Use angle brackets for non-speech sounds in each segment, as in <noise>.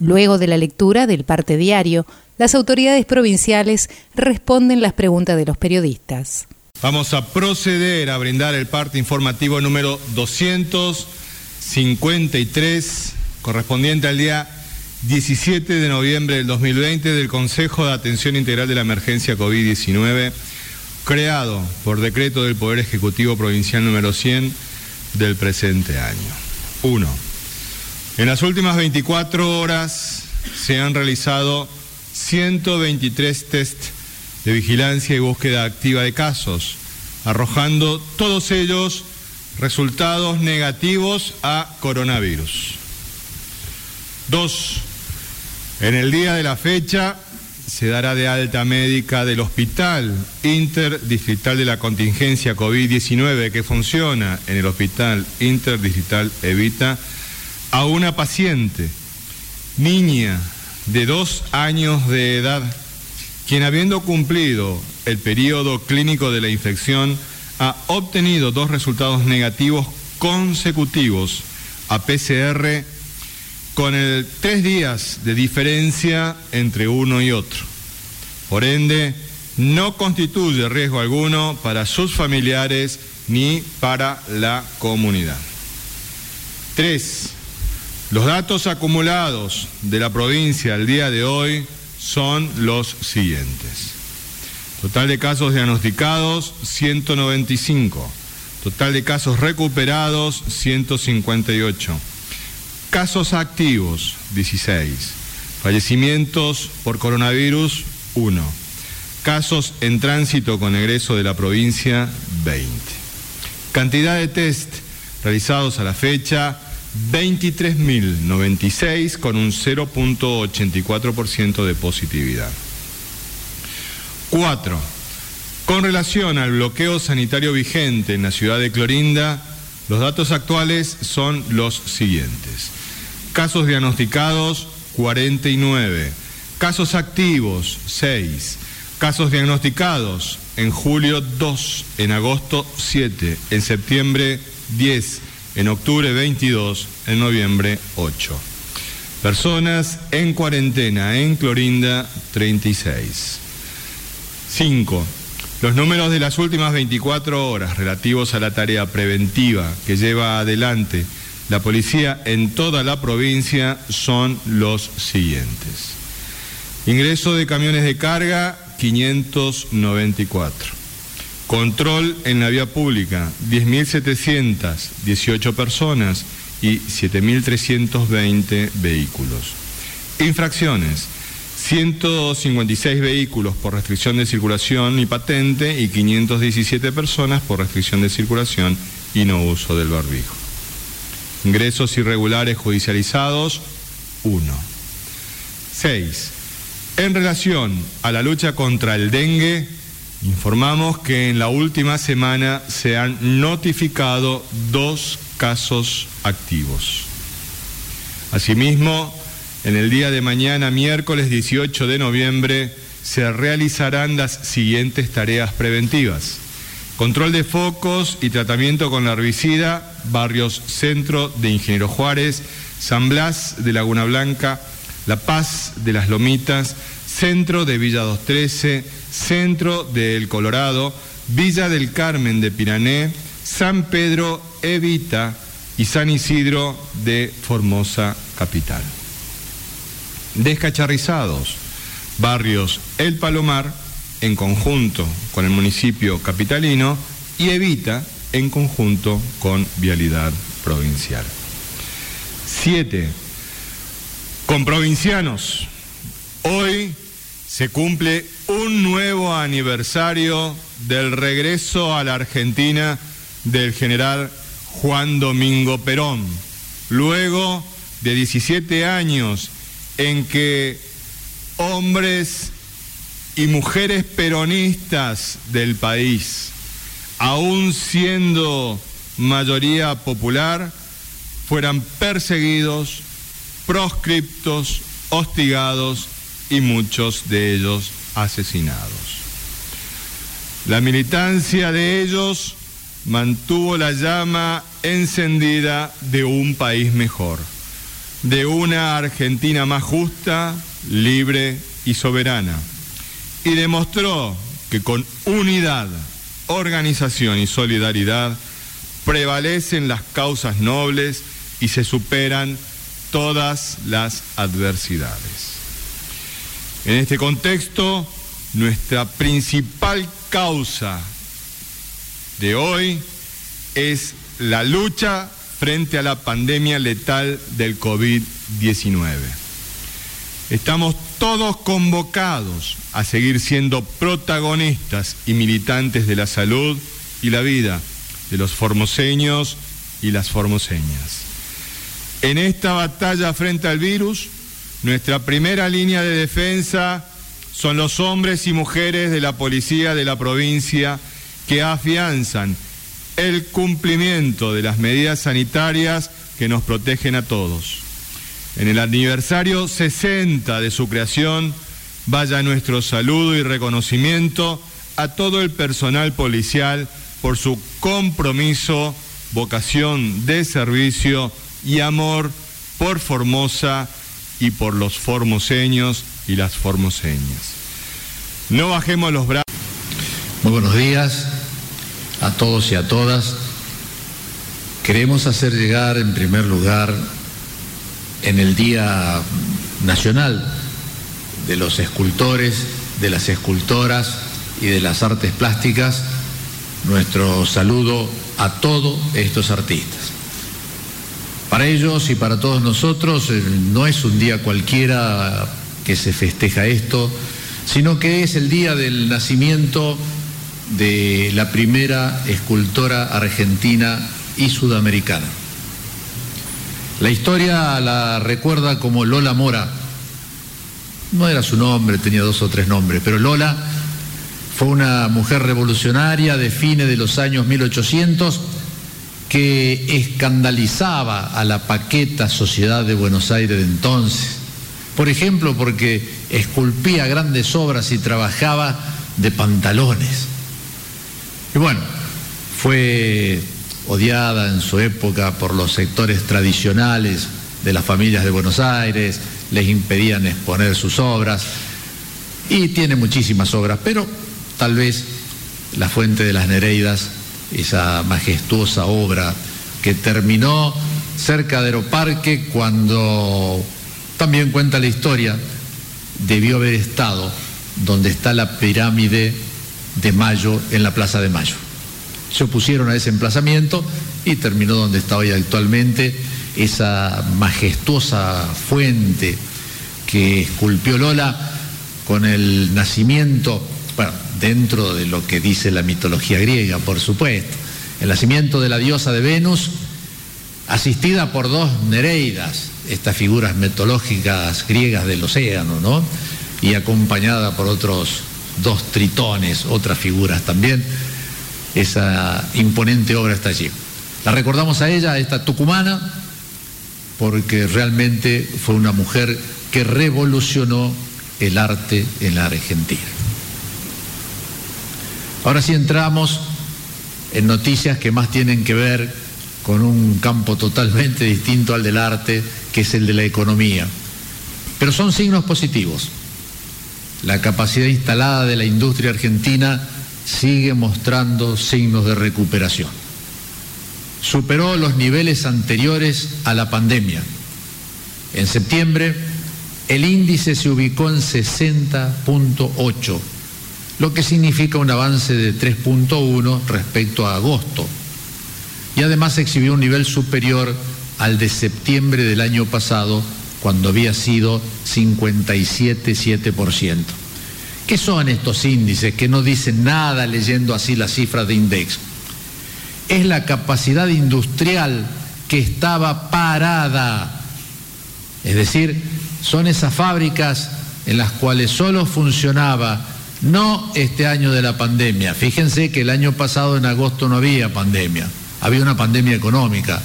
Luego de la lectura del parte diario, las autoridades provinciales responden las preguntas de los periodistas. Vamos a proceder a brindar el parte informativo número 253, correspondiente al día 17 de noviembre del 2020 del Consejo de Atención Integral de la Emergencia COVID-19, creado por decreto del Poder Ejecutivo Provincial número 100 del presente año. 1. En las últimas 24 horas se han realizado 123 test de vigilancia y búsqueda activa de casos, arrojando todos ellos resultados negativos a coronavirus. Dos, en el día de la fecha se dará de alta médica del Hospital Interdistrital de la Contingencia COVID-19 que funciona en el Hospital Interdistrital Evita a una paciente, niña de dos años de edad, quien habiendo cumplido el periodo clínico de la infección, ha obtenido dos resultados negativos consecutivos a PCR con el tres días de diferencia entre uno y otro. Por ende, no constituye riesgo alguno para sus familiares ni para la comunidad. Tres, los datos acumulados de la provincia al día de hoy son los siguientes. Total de casos diagnosticados, 195. Total de casos recuperados, 158. Casos activos, 16. Fallecimientos por coronavirus, 1. Casos en tránsito con egreso de la provincia, 20. Cantidad de test realizados a la fecha, 23.096 con un 0.84% de positividad. 4. Con relación al bloqueo sanitario vigente en la ciudad de Clorinda, los datos actuales son los siguientes. Casos diagnosticados, 49. Casos activos, 6. Casos diagnosticados en julio, 2. En agosto, 7. En septiembre, 10 en octubre 22, en noviembre 8. Personas en cuarentena en Clorinda 36. 5. Los números de las últimas 24 horas relativos a la tarea preventiva que lleva adelante la policía en toda la provincia son los siguientes. Ingreso de camiones de carga 594. Control en la vía pública, 10.718 personas y 7.320 vehículos. Infracciones, 156 vehículos por restricción de circulación y patente y 517 personas por restricción de circulación y no uso del barbijo. Ingresos irregulares judicializados, 1. 6. En relación a la lucha contra el dengue, Informamos que en la última semana se han notificado dos casos activos. Asimismo, en el día de mañana, miércoles 18 de noviembre, se realizarán las siguientes tareas preventivas. Control de focos y tratamiento con la herbicida, barrios Centro de Ingeniero Juárez, San Blas de Laguna Blanca, La Paz de las Lomitas, Centro de Villa 213, Centro del Colorado, Villa del Carmen de Pirané, San Pedro Evita y San Isidro de Formosa Capital. Descacharrizados, barrios El Palomar en conjunto con el municipio capitalino y Evita en conjunto con Vialidad Provincial. Siete, con provincianos. Hoy se cumple un nuevo aniversario del regreso a la Argentina del general Juan Domingo Perón, luego de 17 años en que hombres y mujeres peronistas del país, aún siendo mayoría popular, fueran perseguidos, proscriptos, hostigados y muchos de ellos asesinados. La militancia de ellos mantuvo la llama encendida de un país mejor, de una Argentina más justa, libre y soberana, y demostró que con unidad, organización y solidaridad prevalecen las causas nobles y se superan todas las adversidades. En este contexto, nuestra principal causa de hoy es la lucha frente a la pandemia letal del COVID-19. Estamos todos convocados a seguir siendo protagonistas y militantes de la salud y la vida de los formoseños y las formoseñas. En esta batalla frente al virus, nuestra primera línea de defensa son los hombres y mujeres de la policía de la provincia que afianzan el cumplimiento de las medidas sanitarias que nos protegen a todos. En el aniversario 60 de su creación, vaya nuestro saludo y reconocimiento a todo el personal policial por su compromiso, vocación de servicio y amor por Formosa y por los formoseños y las formoseñas. No bajemos los brazos. Muy buenos días a todos y a todas. Queremos hacer llegar en primer lugar en el Día Nacional de los Escultores, de las Escultoras y de las Artes Plásticas nuestro saludo a todos estos artistas. Para ellos y para todos nosotros eh, no es un día cualquiera que se festeja esto, sino que es el día del nacimiento de la primera escultora argentina y sudamericana. La historia la recuerda como Lola Mora. No era su nombre, tenía dos o tres nombres, pero Lola fue una mujer revolucionaria de fines de los años 1800 que escandalizaba a la paqueta sociedad de Buenos Aires de entonces. Por ejemplo, porque esculpía grandes obras y trabajaba de pantalones. Y bueno, fue odiada en su época por los sectores tradicionales de las familias de Buenos Aires, les impedían exponer sus obras y tiene muchísimas obras, pero tal vez la fuente de las Nereidas, esa majestuosa obra que terminó cerca de Aeroparque cuando también cuenta la historia, debió haber estado donde está la pirámide de Mayo en la Plaza de Mayo. Se opusieron a ese emplazamiento y terminó donde está hoy actualmente esa majestuosa fuente que esculpió Lola con el nacimiento, dentro de lo que dice la mitología griega, por supuesto. El nacimiento de la diosa de Venus, asistida por dos Nereidas, estas figuras mitológicas griegas del océano, ¿no? Y acompañada por otros dos tritones, otras figuras también. Esa imponente obra está allí. La recordamos a ella, esta tucumana, porque realmente fue una mujer que revolucionó el arte en la Argentina. Ahora sí entramos en noticias que más tienen que ver con un campo totalmente distinto al del arte, que es el de la economía. Pero son signos positivos. La capacidad instalada de la industria argentina sigue mostrando signos de recuperación. Superó los niveles anteriores a la pandemia. En septiembre, el índice se ubicó en 60.8 lo que significa un avance de 3.1 respecto a agosto. Y además exhibió un nivel superior al de septiembre del año pasado, cuando había sido 57,7%. ¿Qué son estos índices que no dicen nada leyendo así las cifras de index? Es la capacidad industrial que estaba parada. Es decir, son esas fábricas en las cuales solo funcionaba No este año de la pandemia. Fíjense que el año pasado en agosto no había pandemia, había una pandemia económica.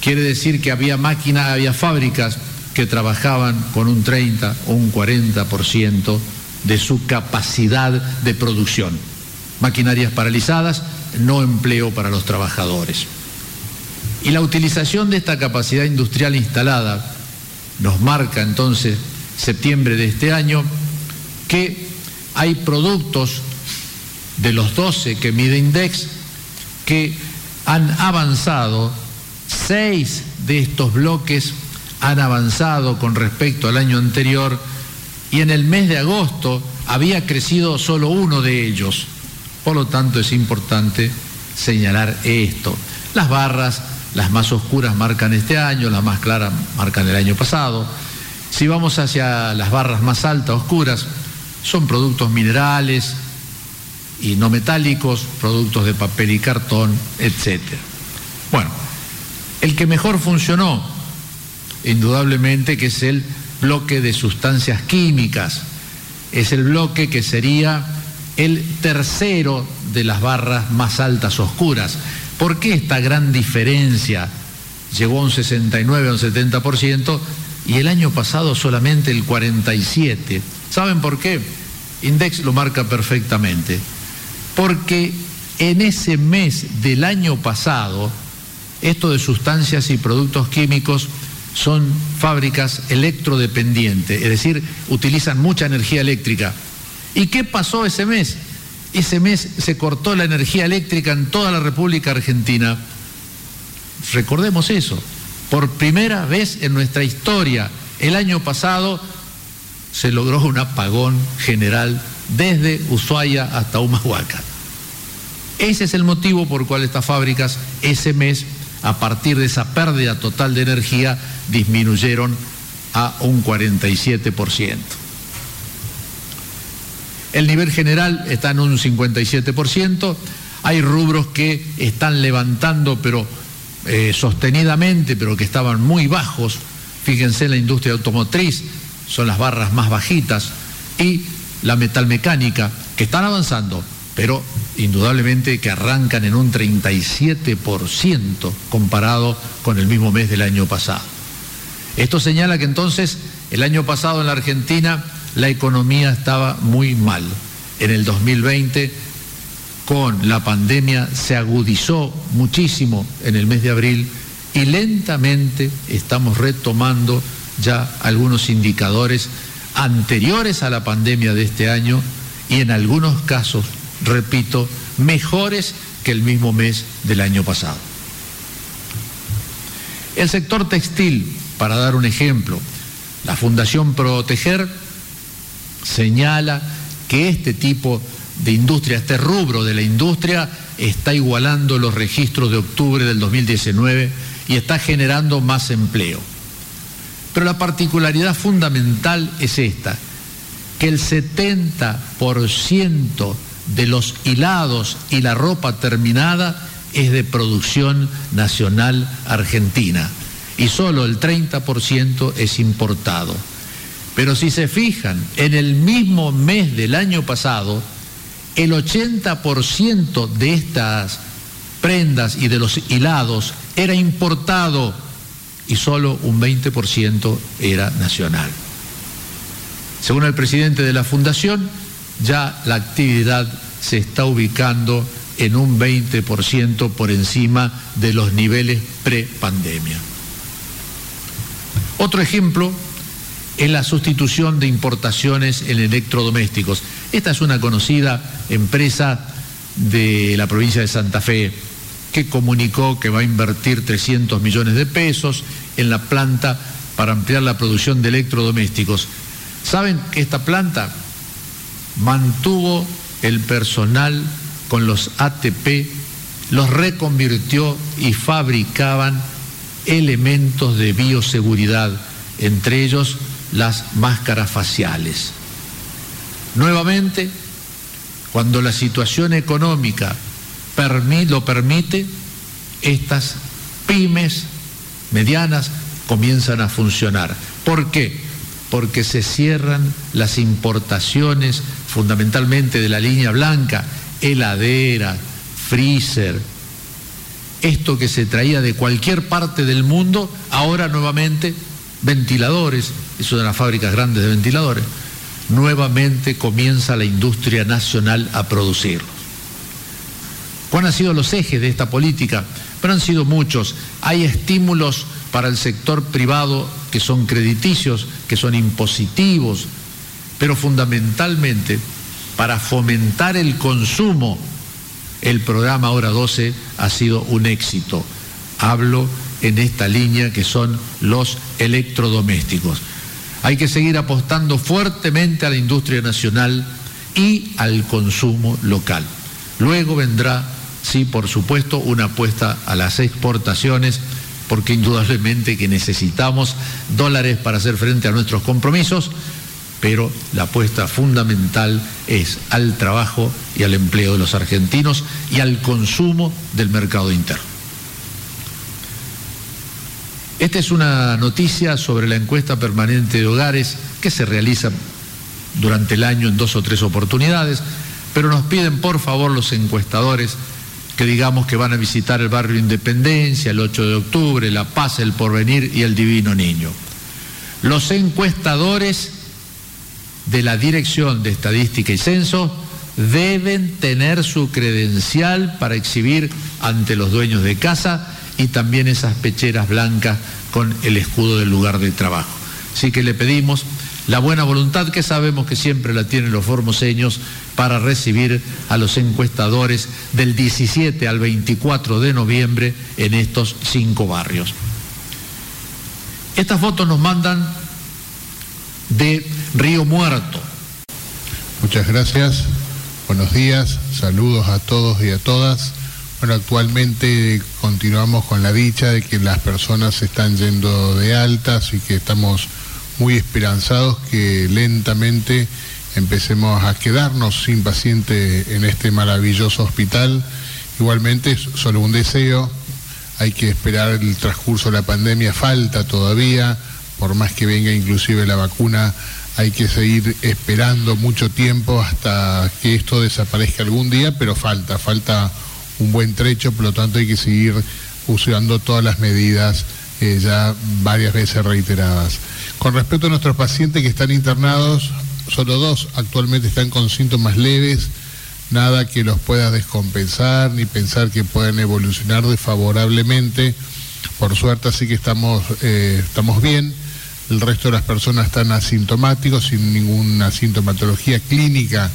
Quiere decir que había máquinas, había fábricas que trabajaban con un 30 o un 40% de su capacidad de producción. Maquinarias paralizadas, no empleo para los trabajadores. Y la utilización de esta capacidad industrial instalada nos marca entonces septiembre de este año que hay productos de los 12 que mide Index que han avanzado, seis de estos bloques han avanzado con respecto al año anterior y en el mes de agosto había crecido solo uno de ellos. Por lo tanto es importante señalar esto. Las barras, las más oscuras marcan este año, las más claras marcan el año pasado. Si vamos hacia las barras más altas, oscuras, son productos minerales y no metálicos, productos de papel y cartón, etc. Bueno, el que mejor funcionó, indudablemente que es el bloque de sustancias químicas, es el bloque que sería el tercero de las barras más altas oscuras. ¿Por qué esta gran diferencia? Llegó a un 69, a un 70% y el año pasado solamente el 47%. ¿Saben por qué? Index lo marca perfectamente. Porque en ese mes del año pasado, esto de sustancias y productos químicos son fábricas electrodependientes, es decir, utilizan mucha energía eléctrica. ¿Y qué pasó ese mes? Ese mes se cortó la energía eléctrica en toda la República Argentina. Recordemos eso. Por primera vez en nuestra historia, el año pasado se logró un apagón general desde Ushuaia hasta Humahuaca. Ese es el motivo por el cual estas fábricas ese mes, a partir de esa pérdida total de energía, disminuyeron a un 47%. El nivel general está en un 57%. Hay rubros que están levantando, pero eh, sostenidamente, pero que estaban muy bajos. Fíjense la industria automotriz, son las barras más bajitas, y la metalmecánica, que están avanzando, pero indudablemente que arrancan en un 37% comparado con el mismo mes del año pasado. Esto señala que entonces el año pasado en la Argentina la economía estaba muy mal. En el 2020, con la pandemia, se agudizó muchísimo en el mes de abril y lentamente estamos retomando ya algunos indicadores anteriores a la pandemia de este año y en algunos casos, repito, mejores que el mismo mes del año pasado. El sector textil, para dar un ejemplo, la Fundación Proteger señala que este tipo de industria, este rubro de la industria, está igualando los registros de octubre del 2019 y está generando más empleo. Pero la particularidad fundamental es esta, que el 70% de los hilados y la ropa terminada es de producción nacional argentina y solo el 30% es importado. Pero si se fijan, en el mismo mes del año pasado, el 80% de estas prendas y de los hilados era importado y solo un 20% era nacional. Según el presidente de la Fundación, ya la actividad se está ubicando en un 20% por encima de los niveles pre-pandemia. Otro ejemplo es la sustitución de importaciones en electrodomésticos. Esta es una conocida empresa de la provincia de Santa Fe que comunicó que va a invertir 300 millones de pesos en la planta para ampliar la producción de electrodomésticos. ¿Saben que esta planta mantuvo el personal con los ATP, los reconvirtió y fabricaban elementos de bioseguridad, entre ellos las máscaras faciales. Nuevamente, cuando la situación económica lo permite, estas pymes medianas comienzan a funcionar. ¿Por qué? Porque se cierran las importaciones fundamentalmente de la línea blanca, heladera, freezer, esto que se traía de cualquier parte del mundo, ahora nuevamente ventiladores, es una de las fábricas grandes de ventiladores, nuevamente comienza la industria nacional a producirlos. ¿Cuáles han sido los ejes de esta política? Pero han sido muchos. Hay estímulos para el sector privado que son crediticios, que son impositivos, pero fundamentalmente para fomentar el consumo. El programa Hora 12 ha sido un éxito. Hablo en esta línea que son los electrodomésticos. Hay que seguir apostando fuertemente a la industria nacional y al consumo local. Luego vendrá, sí, por supuesto, una apuesta a las exportaciones, porque indudablemente que necesitamos dólares para hacer frente a nuestros compromisos, pero la apuesta fundamental es al trabajo y al empleo de los argentinos y al consumo del mercado interno. Esta es una noticia sobre la encuesta permanente de hogares que se realiza durante el año en dos o tres oportunidades, pero nos piden por favor los encuestadores que digamos que van a visitar el barrio Independencia el 8 de octubre, La Paz, El Porvenir y el Divino Niño. Los encuestadores de la Dirección de Estadística y Censo deben tener su credencial para exhibir ante los dueños de casa y también esas pecheras blancas con el escudo del lugar de trabajo. Así que le pedimos la buena voluntad que sabemos que siempre la tienen los formoseños para recibir a los encuestadores del 17 al 24 de noviembre en estos cinco barrios. Estas fotos nos mandan de Río Muerto. Muchas gracias, buenos días, saludos a todos y a todas. Bueno, actualmente continuamos con la dicha de que las personas se están yendo de altas y que estamos muy esperanzados que lentamente empecemos a quedarnos sin paciente en este maravilloso hospital. Igualmente, solo un deseo, hay que esperar el transcurso de la pandemia, falta todavía, por más que venga inclusive la vacuna, hay que seguir esperando mucho tiempo hasta que esto desaparezca algún día, pero falta, falta un buen trecho, por lo tanto hay que seguir usando todas las medidas eh, ya varias veces reiteradas. Con respecto a nuestros pacientes que están internados, solo dos actualmente están con síntomas leves, nada que los pueda descompensar ni pensar que puedan evolucionar desfavorablemente. Por suerte así que estamos, eh, estamos bien. El resto de las personas están asintomáticos, sin ninguna sintomatología clínica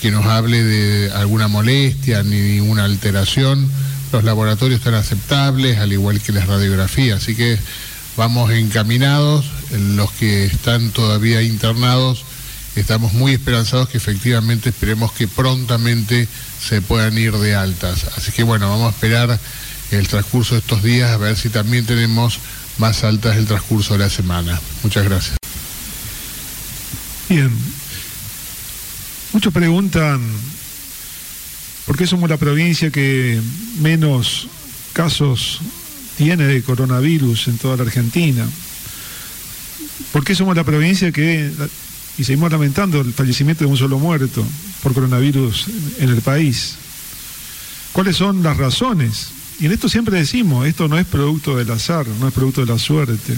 que nos hable de alguna molestia ni ninguna alteración. Los laboratorios están aceptables, al igual que las radiografías, así que vamos encaminados. Los que están todavía internados, estamos muy esperanzados que efectivamente esperemos que prontamente se puedan ir de altas. Así que bueno, vamos a esperar el transcurso de estos días a ver si también tenemos más altas el transcurso de la semana. Muchas gracias. Bien, Muchos preguntan por qué somos la provincia que menos casos tiene de coronavirus en toda la Argentina. ¿Por qué somos la provincia que, y seguimos lamentando el fallecimiento de un solo muerto por coronavirus en el país? ¿Cuáles son las razones? Y en esto siempre decimos, esto no es producto del azar, no es producto de la suerte.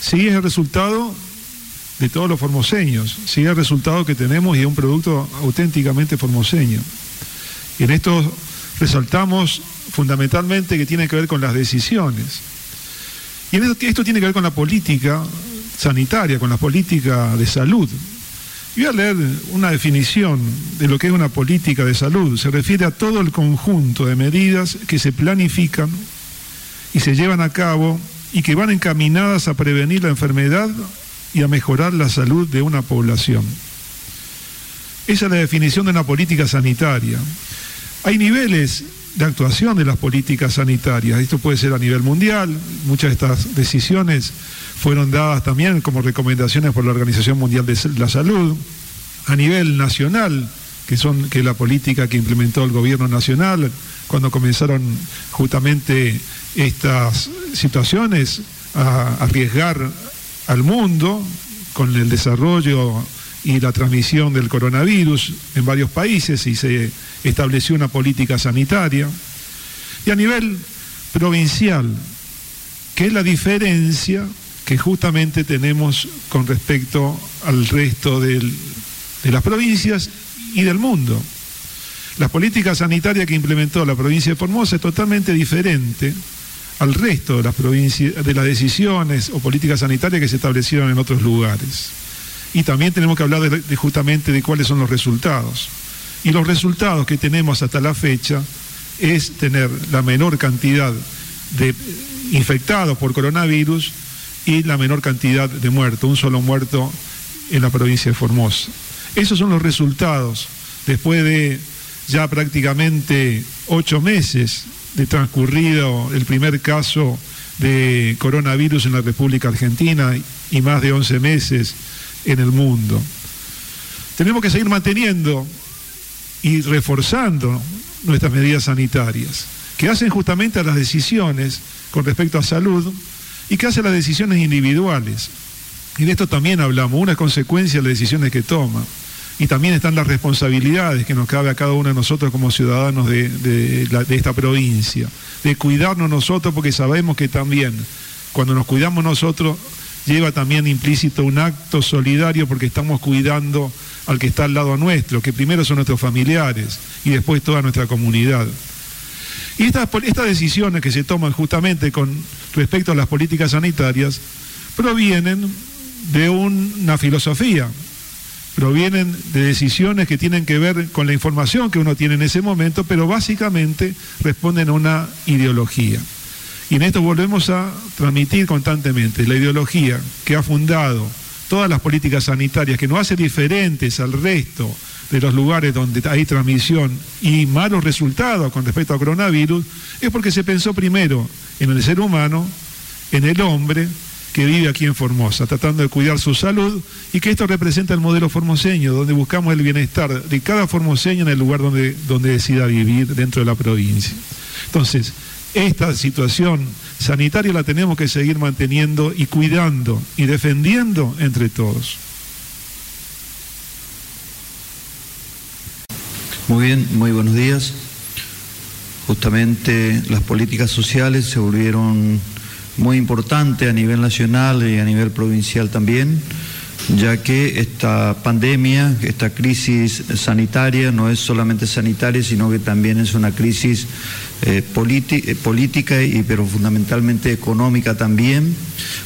Sí es el resultado de todos los formoseños. Sigue el resultado que tenemos y es un producto auténticamente formoseño. Y en esto resaltamos fundamentalmente que tiene que ver con las decisiones. Y esto, esto tiene que ver con la política sanitaria, con la política de salud. Voy a leer una definición de lo que es una política de salud. Se refiere a todo el conjunto de medidas que se planifican y se llevan a cabo y que van encaminadas a prevenir la enfermedad y a mejorar la salud de una población. Esa es la definición de una política sanitaria. Hay niveles de actuación de las políticas sanitarias. Esto puede ser a nivel mundial. Muchas de estas decisiones fueron dadas también como recomendaciones por la Organización Mundial de la Salud. A nivel nacional, que son que la política que implementó el gobierno nacional cuando comenzaron justamente estas situaciones a arriesgar al mundo con el desarrollo y la transmisión del coronavirus en varios países y se estableció una política sanitaria. Y a nivel provincial, que es la diferencia que justamente tenemos con respecto al resto de las provincias y del mundo. La política sanitaria que implementó la provincia de Formosa es totalmente diferente al resto de las provincias, de las decisiones o políticas sanitarias que se establecieron en otros lugares. Y también tenemos que hablar justamente de cuáles son los resultados. Y los resultados que tenemos hasta la fecha es tener la menor cantidad de infectados por coronavirus y la menor cantidad de muertos, un solo muerto en la provincia de Formosa. Esos son los resultados después de ya prácticamente ocho meses de transcurrido el primer caso de coronavirus en la República Argentina y más de 11 meses en el mundo. Tenemos que seguir manteniendo y reforzando nuestras medidas sanitarias, que hacen justamente las decisiones con respecto a salud y que hacen las decisiones individuales. Y de esto también hablamos, una consecuencia de las decisiones que toma y también están las responsabilidades que nos cabe a cada uno de nosotros como ciudadanos de, esta provincia, de cuidarnos nosotros porque sabemos que también cuando nos cuidamos nosotros lleva también implícito un acto solidario porque estamos cuidando al que está al lado nuestro, que primero son nuestros familiares y después toda nuestra comunidad. Y estas, decisiones que se toman justamente con respecto a las políticas sanitarias provienen de una filosofía, provienen de decisiones que tienen que ver con la información que uno tiene en ese momento, pero básicamente responden a una ideología. Y en esto volvemos a transmitir constantemente la ideología que ha fundado todas las políticas sanitarias, que nos hace diferentes al resto de los lugares donde hay transmisión y malos resultados con respecto al coronavirus, es porque se pensó primero en el ser humano, en el hombre, que vive aquí en Formosa, tratando de cuidar su salud y que esto representa el modelo formoseño, donde buscamos el bienestar de cada formoseño en el lugar donde, donde decida vivir dentro de la provincia. Entonces, esta situación sanitaria la tenemos que seguir manteniendo y cuidando y defendiendo entre todos. Muy bien, muy buenos días. Justamente las políticas sociales se volvieron muy importante a nivel nacional y a nivel provincial también, ya que esta pandemia, esta crisis sanitaria no es solamente sanitaria, sino que también es una crisis eh, eh, política y pero fundamentalmente económica también.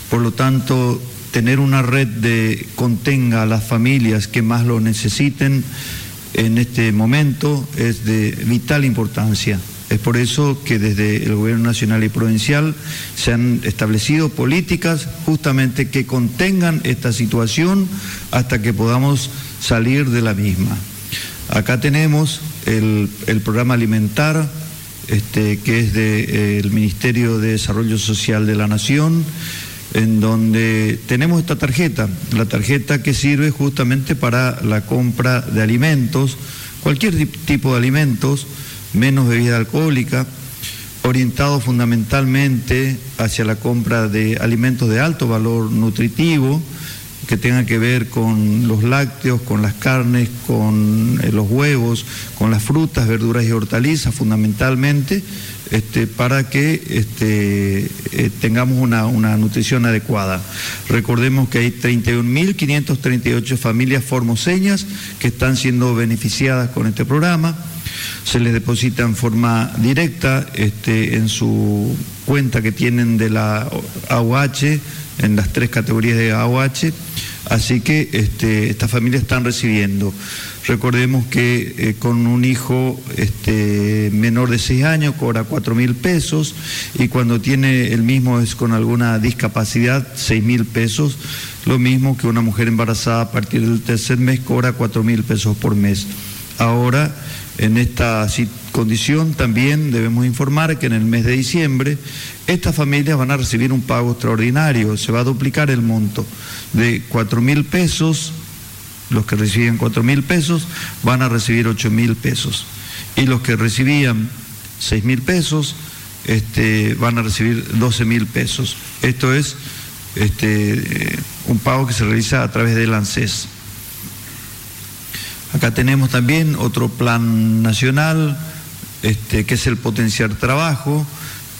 Por lo tanto, tener una red de contenga a las familias que más lo necesiten en este momento es de vital importancia. Es por eso que desde el Gobierno Nacional y Provincial se han establecido políticas justamente que contengan esta situación hasta que podamos salir de la misma. Acá tenemos el, programa alimentar, este, que es del eh, Ministerio de Desarrollo Social de la Nación, en donde tenemos esta tarjeta, la tarjeta que sirve justamente para la compra de alimentos, cualquier tipo de alimentos, menos bebida alcohólica, orientado fundamentalmente hacia la compra de alimentos de alto valor nutritivo, que tengan que ver con los lácteos, con las carnes, con eh, los huevos, con las frutas, verduras y hortalizas fundamentalmente, este, para que este, eh, tengamos una, una, nutrición adecuada. Recordemos que hay 31.538 familias formoseñas que están siendo beneficiadas con este programa se les deposita en forma directa este, en su cuenta que tienen de la AUH, en las tres categorías de AUH, así que este, estas familias están recibiendo. Recordemos que eh, con un hijo este, menor de 6 años cobra 4 mil pesos y cuando tiene el mismo es con alguna discapacidad 6 mil pesos, lo mismo que una mujer embarazada a partir del tercer mes cobra 4 mil pesos por mes. Ahora en esta condición también debemos informar que en el mes de diciembre estas familias van a recibir un pago extraordinario, se va a duplicar el monto de cuatro mil pesos, los que reciben cuatro mil pesos van a recibir ocho mil pesos y los que recibían seis mil pesos este, van a recibir doce mil pesos. Esto es este, un pago que se realiza a través del ANSES. Acá tenemos también otro plan nacional, este, que es el potenciar trabajo,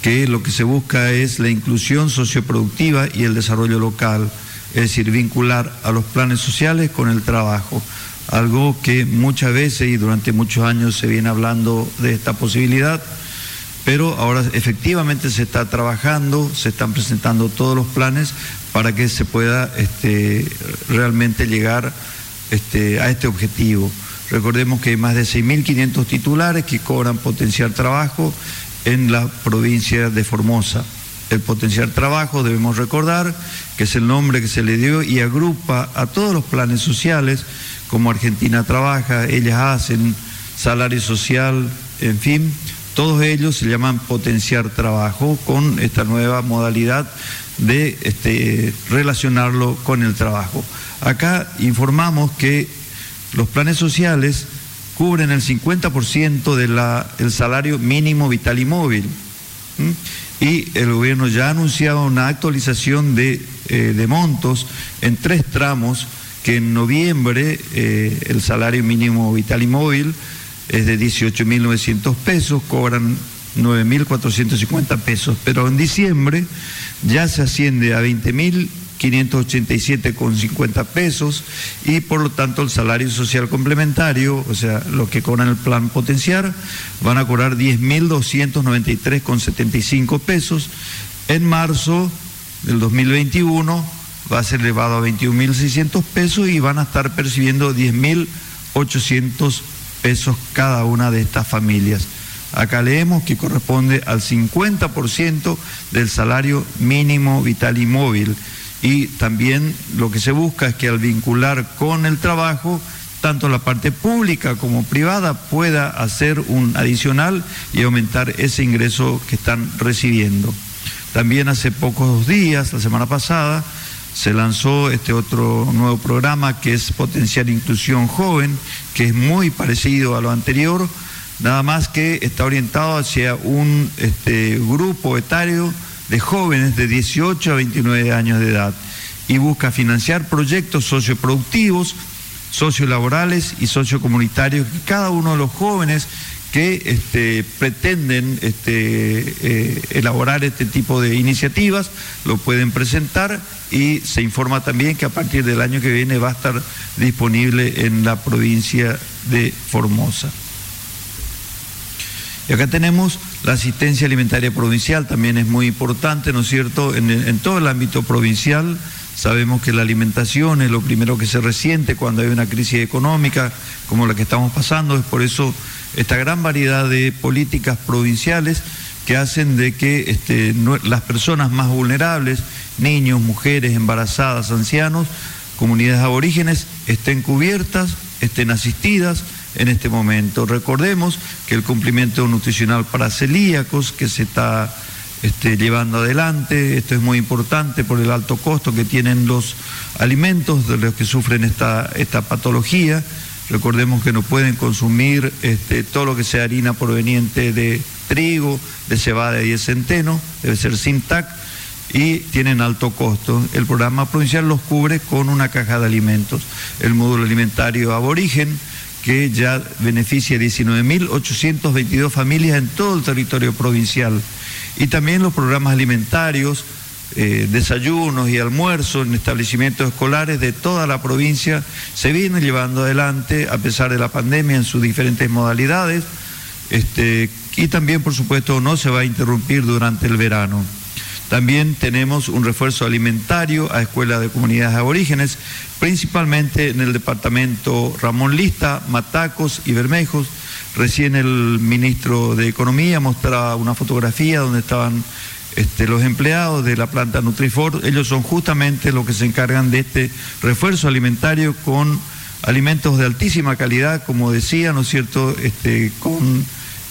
que lo que se busca es la inclusión socioproductiva y el desarrollo local, es decir, vincular a los planes sociales con el trabajo, algo que muchas veces y durante muchos años se viene hablando de esta posibilidad, pero ahora efectivamente se está trabajando, se están presentando todos los planes para que se pueda este, realmente llegar este, a este objetivo. Recordemos que hay más de 6.500 titulares que cobran potenciar trabajo en la provincia de Formosa. El potenciar trabajo, debemos recordar, que es el nombre que se le dio y agrupa a todos los planes sociales, como Argentina Trabaja, ellas hacen salario social, en fin, todos ellos se llaman potenciar trabajo con esta nueva modalidad de este, relacionarlo con el trabajo. Acá informamos que los planes sociales cubren el 50% del salario mínimo vital y móvil. Y el gobierno ya ha anunciado una actualización de, eh, de montos en tres tramos, que en noviembre eh, el salario mínimo vital y móvil es de 18.900 pesos, cobran 9.450 pesos, pero en diciembre ya se asciende a 20.587,50 pesos y por lo tanto el salario social complementario, o sea, lo que cobran el plan potenciar, van a cobrar 10.293,75 pesos. En marzo del 2021 va a ser elevado a 21.600 pesos y van a estar percibiendo 10.800 pesos cada una de estas familias. Acá leemos que corresponde al 50% del salario mínimo vital y móvil. Y también lo que se busca es que al vincular con el trabajo, tanto la parte pública como privada pueda hacer un adicional y aumentar ese ingreso que están recibiendo. También hace pocos días, la semana pasada, se lanzó este otro nuevo programa que es Potenciar Inclusión Joven, que es muy parecido a lo anterior, nada más que está orientado hacia un este, grupo etario de jóvenes de 18 a 29 años de edad y busca financiar proyectos socioproductivos, sociolaborales y sociocomunitarios que cada uno de los jóvenes que este, pretenden este, eh, elaborar este tipo de iniciativas, lo pueden presentar y se informa también que a partir del año que viene va a estar disponible en la provincia de Formosa. Y acá tenemos la asistencia alimentaria provincial, también es muy importante, ¿no es cierto?, en, todo el ámbito provincial. Sabemos que la alimentación es lo primero que se resiente cuando hay una crisis económica como la que estamos pasando, es por eso esta gran variedad de políticas provinciales que hacen de que este, las personas más vulnerables, niños, mujeres, embarazadas, ancianos, comunidades aborígenes, estén cubiertas, estén asistidas en este momento. Recordemos que el cumplimiento nutricional para celíacos que se está este, llevando adelante, esto es muy importante por el alto costo que tienen los alimentos de los que sufren esta, esta patología. Recordemos que no pueden consumir este, todo lo que sea harina proveniente de trigo, de cebada y de centeno, debe ser sin TAC y tienen alto costo. El programa provincial los cubre con una caja de alimentos. El módulo alimentario aborigen, que ya beneficia a 19.822 familias en todo el territorio provincial. Y también los programas alimentarios eh, desayunos y almuerzos en establecimientos escolares de toda la provincia se vienen llevando adelante a pesar de la pandemia en sus diferentes modalidades este, y también por supuesto no se va a interrumpir durante el verano. También tenemos un refuerzo alimentario a escuelas de comunidades aborígenes, principalmente en el departamento Ramón Lista, Matacos y Bermejos. Recién el ministro de Economía mostraba una fotografía donde estaban este, los empleados de la planta Nutrifor, ellos son justamente los que se encargan de este refuerzo alimentario con alimentos de altísima calidad, como decía, ¿no es cierto?, este,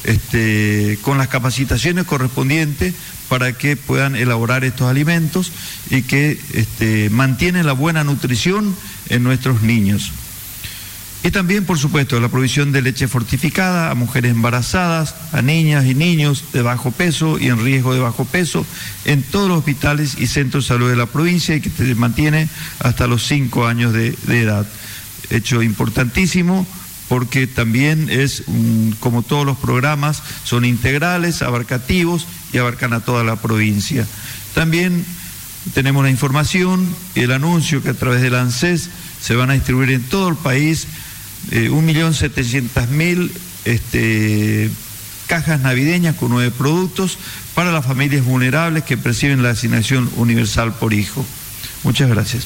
este, con las capacitaciones correspondientes para que puedan elaborar estos alimentos y que este, mantienen la buena nutrición en nuestros niños. Y también, por supuesto, la provisión de leche fortificada a mujeres embarazadas, a niñas y niños de bajo peso y en riesgo de bajo peso en todos los hospitales y centros de salud de la provincia y que se mantiene hasta los cinco años de, edad. Hecho importantísimo porque también es, como todos los programas, son integrales, abarcativos y abarcan a toda la provincia. También tenemos la información y el anuncio que a través del ANSES se van a distribuir en todo el país eh, 1.700.000 este, cajas navideñas con nueve productos para las familias vulnerables que perciben la asignación universal por hijo. Muchas gracias.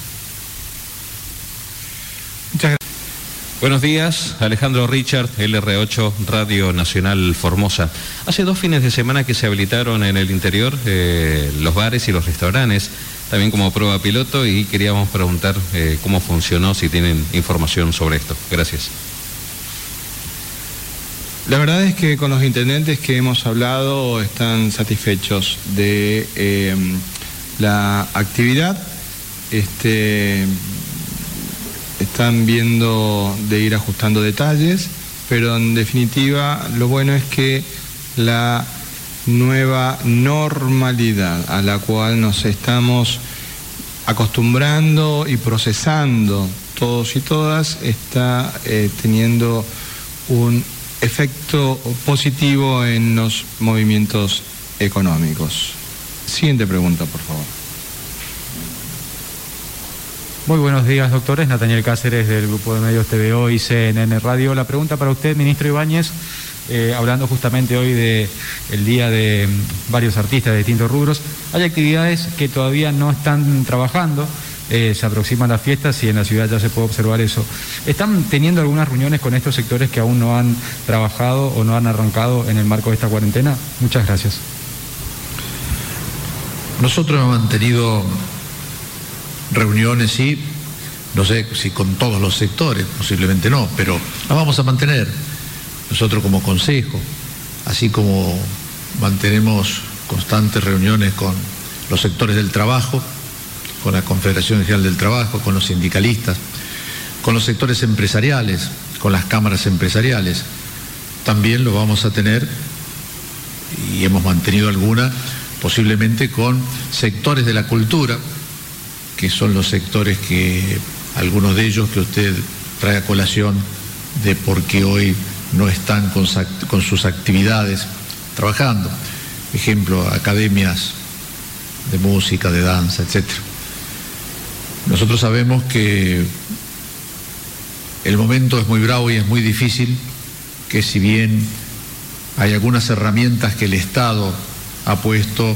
Muchas gracias. Buenos días, Alejandro Richard, LR8, Radio Nacional Formosa. Hace dos fines de semana que se habilitaron en el interior eh, los bares y los restaurantes, también como prueba piloto, y queríamos preguntar eh, cómo funcionó, si tienen información sobre esto. Gracias. La verdad es que con los intendentes que hemos hablado están satisfechos de eh, la actividad. Este, están viendo de ir ajustando detalles, pero en definitiva lo bueno es que la nueva normalidad a la cual nos estamos acostumbrando y procesando todos y todas está eh, teniendo un efecto positivo en los movimientos económicos. Siguiente pregunta, por favor. Muy buenos días, doctores. Nathaniel Cáceres del Grupo de Medios TVO y CNN Radio. La pregunta para usted, ministro Ibáñez, eh, hablando justamente hoy del el día de mm, varios artistas de distintos rubros. Hay actividades que todavía no están trabajando. Eh, se aproximan las fiestas y en la ciudad ya se puede observar eso. ¿Están teniendo algunas reuniones con estos sectores que aún no han trabajado o no han arrancado en el marco de esta cuarentena? Muchas gracias. Nosotros hemos mantenido reuniones, sí, no sé si con todos los sectores, posiblemente no, pero las vamos a mantener. Nosotros como consejo, así como mantenemos constantes reuniones con los sectores del trabajo, con la Confederación General del Trabajo, con los sindicalistas, con los sectores empresariales, con las cámaras empresariales, también lo vamos a tener, y hemos mantenido alguna, posiblemente con sectores de la cultura, que son los sectores que, algunos de ellos que usted trae a colación de por qué hoy no están con, sus actividades trabajando. Ejemplo, academias de música, de danza, etc. Nosotros sabemos que el momento es muy bravo y es muy difícil, que si bien hay algunas herramientas que el Estado ha puesto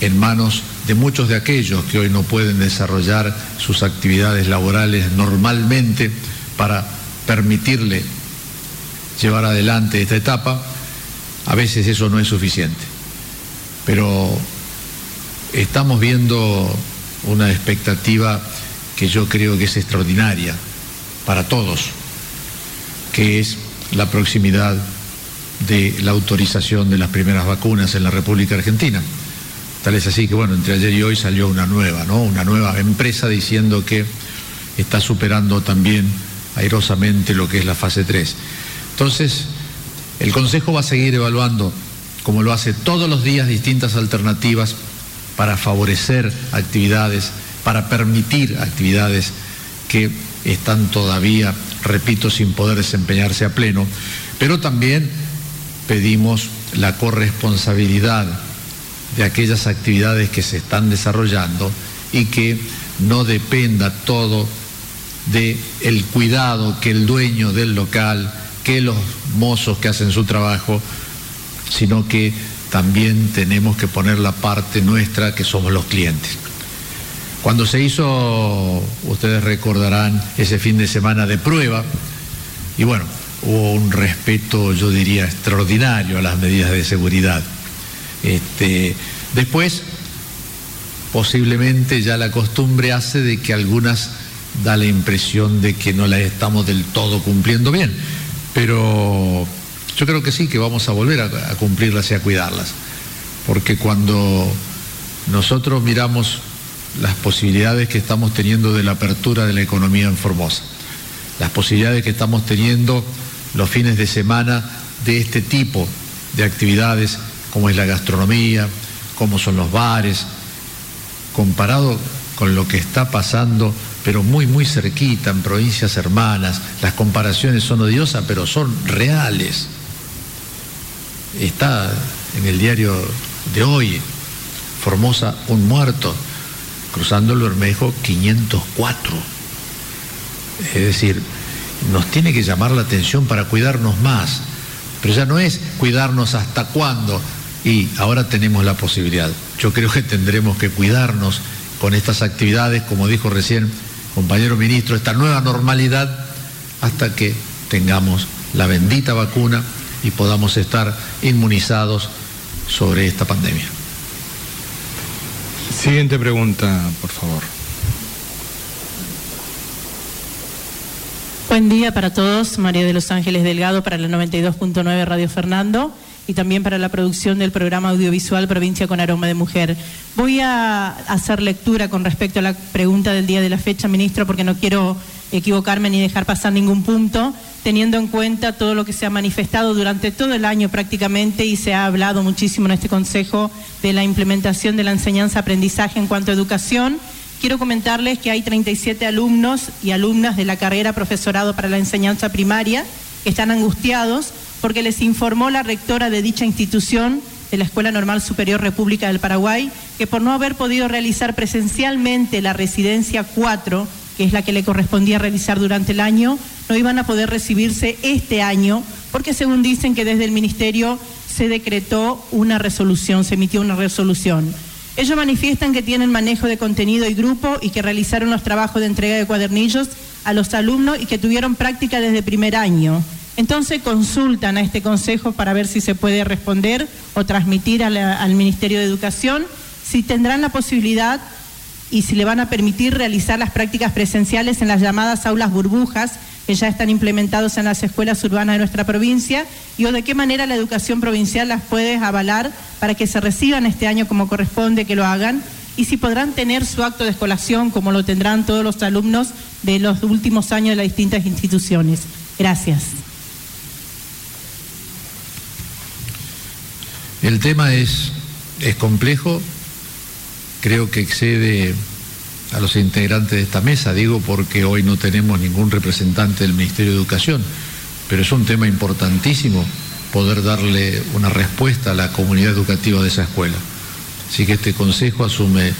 en manos de muchos de aquellos que hoy no pueden desarrollar sus actividades laborales normalmente para permitirle llevar adelante esta etapa, a veces eso no es suficiente. Pero estamos viendo una expectativa que yo creo que es extraordinaria para todos, que es la proximidad de la autorización de las primeras vacunas en la República Argentina. Tal es así que, bueno, entre ayer y hoy salió una nueva, ¿no? Una nueva empresa diciendo que está superando también airosamente lo que es la fase 3. Entonces, el Consejo va a seguir evaluando, como lo hace todos los días, distintas alternativas para favorecer actividades, para permitir actividades que están todavía, repito, sin poder desempeñarse a pleno, pero también pedimos la corresponsabilidad de aquellas actividades que se están desarrollando y que no dependa todo de el cuidado que el dueño del local, que los mozos que hacen su trabajo, sino que también tenemos que poner la parte nuestra que somos los clientes. Cuando se hizo, ustedes recordarán, ese fin de semana de prueba, y bueno, hubo un respeto, yo diría, extraordinario a las medidas de seguridad. Este, después, posiblemente ya la costumbre hace de que algunas da la impresión de que no las estamos del todo cumpliendo bien, pero yo creo que sí, que vamos a volver a, a cumplirlas y a cuidarlas, porque cuando nosotros miramos las posibilidades que estamos teniendo de la apertura de la economía en Formosa, las posibilidades que estamos teniendo los fines de semana de este tipo de actividades como es la gastronomía, cómo son los bares, comparado con lo que está pasando pero muy, muy cerquita, en provincias hermanas. Las comparaciones son odiosas, pero son reales. Está en el diario de hoy, Formosa, un muerto, cruzando el Bermejo 504. Es decir, nos tiene que llamar la atención para cuidarnos más, pero ya no es cuidarnos hasta cuándo, y ahora tenemos la posibilidad. Yo creo que tendremos que cuidarnos con estas actividades, como dijo recién compañero ministro, esta nueva normalidad hasta que tengamos la bendita vacuna y podamos estar inmunizados sobre esta pandemia. Siguiente pregunta, por favor. Buen día para todos. María de los Ángeles Delgado para la 92.9 Radio Fernando y también para la producción del programa audiovisual Provincia con Aroma de Mujer. Voy a hacer lectura con respecto a la pregunta del día de la fecha, ministro, porque no quiero equivocarme ni dejar pasar ningún punto, teniendo en cuenta todo lo que se ha manifestado durante todo el año prácticamente y se ha hablado muchísimo en este Consejo de la implementación de la enseñanza-aprendizaje en cuanto a educación. Quiero comentarles que hay 37 alumnos y alumnas de la carrera profesorado para la enseñanza primaria que están angustiados porque les informó la rectora de dicha institución de la Escuela Normal Superior República del Paraguay que por no haber podido realizar presencialmente la residencia 4, que es la que le correspondía realizar durante el año, no iban a poder recibirse este año porque según dicen que desde el Ministerio se decretó una resolución, se emitió una resolución. Ellos manifiestan que tienen manejo de contenido y grupo y que realizaron los trabajos de entrega de cuadernillos a los alumnos y que tuvieron práctica desde primer año. Entonces consultan a este consejo para ver si se puede responder o transmitir al Ministerio de Educación, si tendrán la posibilidad y si le van a permitir realizar las prácticas presenciales en las llamadas aulas burbujas que ya están implementados en las escuelas urbanas de nuestra provincia y o de qué manera la educación provincial las puede avalar para que se reciban este año como corresponde que lo hagan y si podrán tener su acto de escolación como lo tendrán todos los alumnos de los últimos años de las distintas instituciones. Gracias. El tema es, es complejo, creo que excede a los integrantes de esta mesa, digo porque hoy no tenemos ningún representante del Ministerio de Educación, pero es un tema importantísimo poder darle una respuesta a la comunidad educativa de esa escuela. Así que este Consejo asume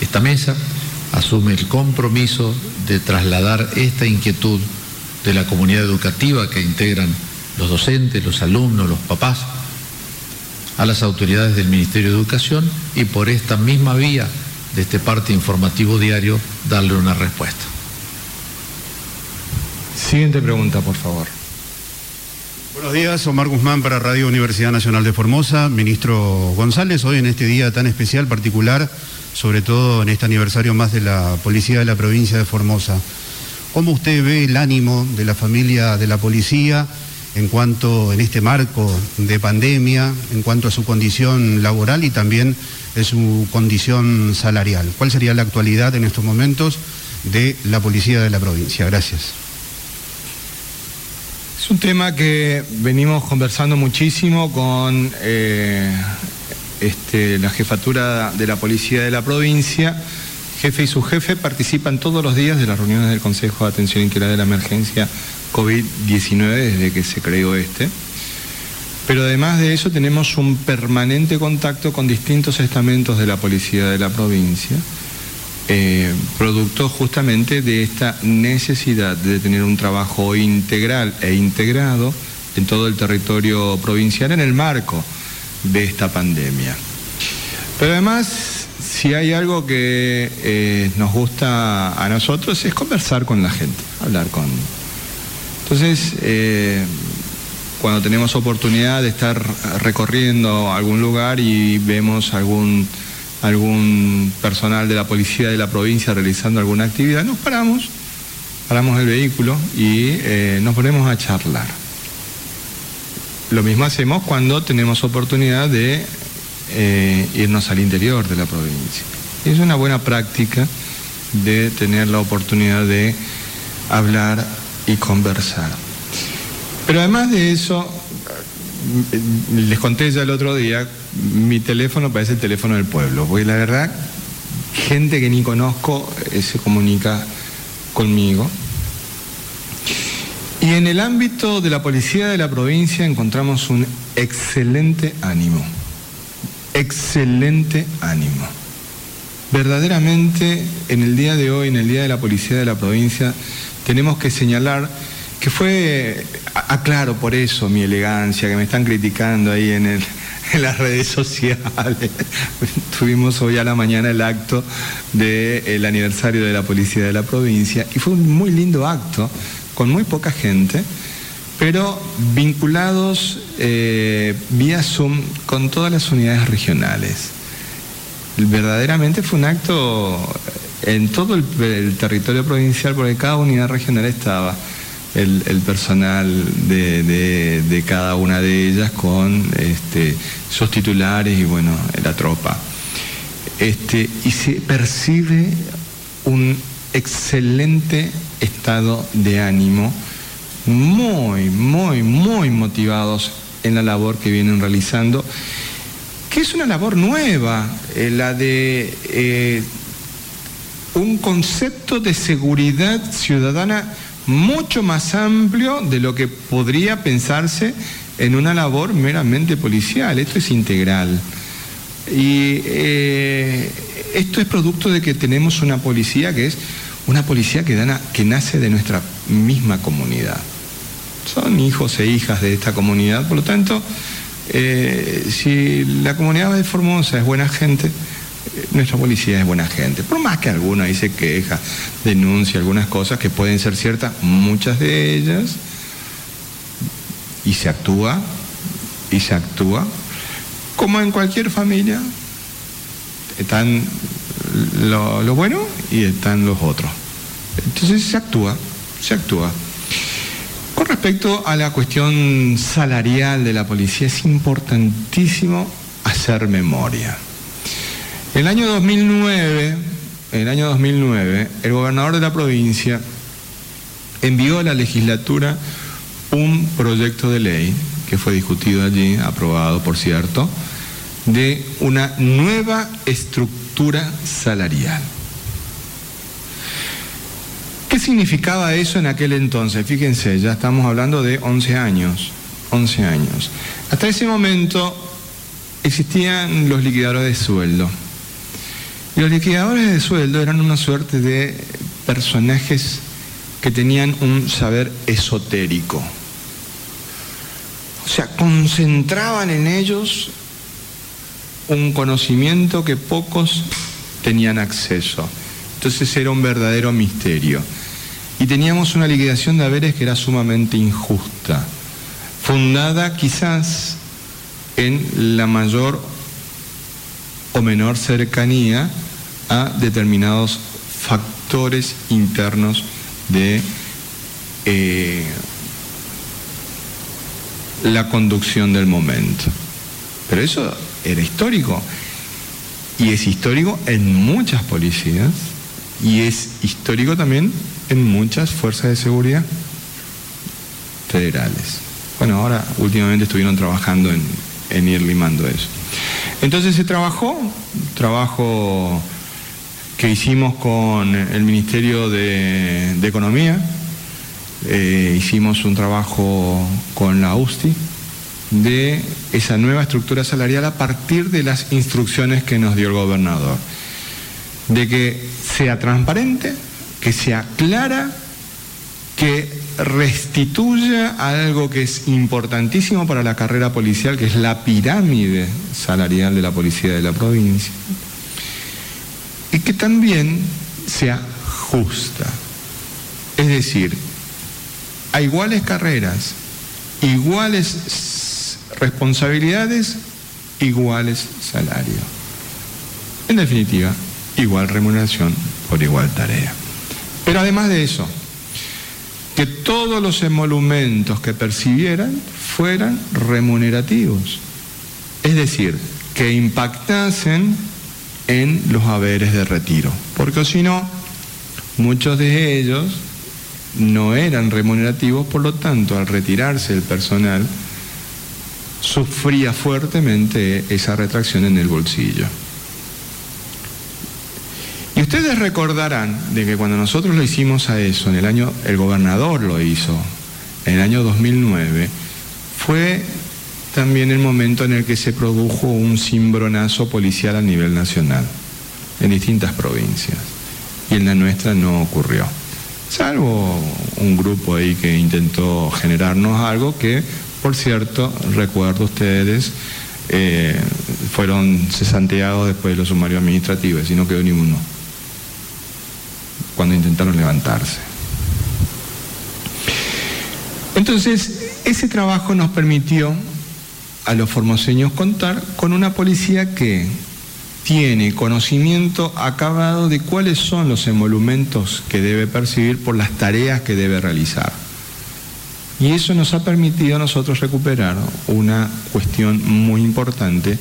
esta mesa, asume el compromiso de trasladar esta inquietud de la comunidad educativa que integran los docentes, los alumnos, los papás, a las autoridades del Ministerio de Educación y por esta misma vía de este parte informativo diario darle una respuesta. Siguiente pregunta, por favor. Buenos días, Omar Guzmán para Radio Universidad Nacional de Formosa. Ministro González, hoy en este día tan especial, particular, sobre todo en este aniversario más de la Policía de la provincia de Formosa. ¿Cómo usted ve el ánimo de la familia de la policía? En cuanto en este marco de pandemia, en cuanto a su condición laboral y también de su condición salarial. ¿Cuál sería la actualidad en estos momentos de la policía de la provincia? Gracias. Es un tema que venimos conversando muchísimo con eh, este, la jefatura de la policía de la provincia. Jefe y su jefe participan todos los días de las reuniones del Consejo de Atención Integral de la Emergencia COVID-19 desde que se creó este. Pero además de eso tenemos un permanente contacto con distintos estamentos de la policía de la provincia, eh, producto justamente de esta necesidad de tener un trabajo integral e integrado en todo el territorio provincial en el marco de esta pandemia. Pero además, si hay algo que eh, nos gusta a nosotros es conversar con la gente, hablar con, entonces, eh, cuando tenemos oportunidad de estar recorriendo algún lugar y vemos algún, algún personal de la policía de la provincia realizando alguna actividad, nos paramos, paramos el vehículo y eh, nos ponemos a charlar. Lo mismo hacemos cuando tenemos oportunidad de eh, irnos al interior de la provincia. Es una buena práctica de tener la oportunidad de hablar y conversar. Pero además de eso, les conté ya el otro día, mi teléfono parece el teléfono del pueblo, porque la verdad, gente que ni conozco eh, se comunica conmigo. Y en el ámbito de la policía de la provincia encontramos un excelente ánimo, excelente ánimo. Verdaderamente en el día de hoy, en el Día de la Policía de la Provincia, tenemos que señalar que fue, aclaro por eso mi elegancia, que me están criticando ahí en, <laughs> las redes sociales. <laughs> Tuvimos hoy a la mañana el acto del aniversario de la Policía de la Provincia y fue un muy lindo acto, con muy poca gente, pero vinculados eh, vía Zoom con todas las unidades regionales verdaderamente fue un acto en todo el, territorio provincial, porque cada unidad regional estaba el, personal de, cada una de ellas con este, sus titulares y bueno, la tropa. Este, y se percibe un excelente estado de ánimo, muy, muy, muy motivados en la labor que vienen realizando que es una labor nueva, eh, la de eh, un concepto de seguridad ciudadana mucho más amplio de lo que podría pensarse en una labor meramente policial. Esto es integral. Y eh, esto es producto de que tenemos una policía que es una policía que, nace de nuestra misma comunidad. Son hijos e hijas de esta comunidad, por lo tanto, eh, si la comunidad de Formosa es buena gente, nuestra policía es buena gente. Por más que alguno ahí queja, denuncia algunas cosas que pueden ser ciertas, muchas de ellas, y se actúa, y se actúa, como en cualquier familia, están lo, lo bueno y están los otros. Entonces se actúa, se actúa. Con respecto a la cuestión salarial de la policía, es importantísimo hacer memoria. El año 2009, el año 2009, el gobernador de la provincia envió a la legislatura un proyecto de ley que fue discutido allí, aprobado por cierto, de una nueva estructura salarial. ¿Qué significaba eso en aquel entonces? Fíjense, ya estamos hablando de 11 años, 11 años. Hasta ese momento existían los liquidadores de sueldo. Los liquidadores de sueldo eran una suerte de personajes que tenían un saber esotérico. O sea, concentraban en ellos un conocimiento que pocos tenían acceso. Entonces era un verdadero misterio y teníamos una liquidación de haberes que era sumamente injusta, fundada quizás en la mayor o menor cercanía a determinados factores internos de eh, la conducción del momento. Pero eso era histórico. Y es histórico en muchas policías y es histórico también en muchas fuerzas de seguridad federales. Bueno, ahora últimamente estuvieron trabajando en, ir limando eso. Entonces se trabajó, trabajo que hicimos con el Ministerio de, Economía, eh, hicimos un trabajo con la USTI de esa nueva estructura salarial a partir de las instrucciones que nos dio el gobernador, de que sea transparente, que sea clara, que restituya algo que es importantísimo para la carrera policial, que es la pirámide salarial de la policía de la provincia, y que también sea justa. Es decir, a iguales carreras, iguales responsabilidades, iguales salarios. En definitiva, igual remuneración por igual tarea. Pero además de eso, que todos los emolumentos que percibieran fueran remunerativos. Es decir, que impactasen en los haberes de retiro. Porque si no, muchos de ellos no eran remunerativos, por lo tanto, al retirarse el personal, sufría fuertemente esa retracción en el bolsillo. Ustedes recordarán de que cuando nosotros lo hicimos a eso, en el año, el gobernador lo hizo, en el año 2009, fue también el momento en el que se produjo un cimbronazo policial a nivel nacional, en distintas provincias. Y en la nuestra no ocurrió. Salvo un grupo ahí que intentó generarnos algo que, por cierto, recuerdo ustedes, eh, fueron cesanteados después de los sumarios administrativos y no quedó ninguno cuando intentaron levantarse. Entonces, ese trabajo nos permitió a los formoseños contar con una policía que tiene conocimiento acabado de cuáles son los emolumentos que debe percibir por las tareas que debe realizar. Y eso nos ha permitido a nosotros recuperar una cuestión muy importante,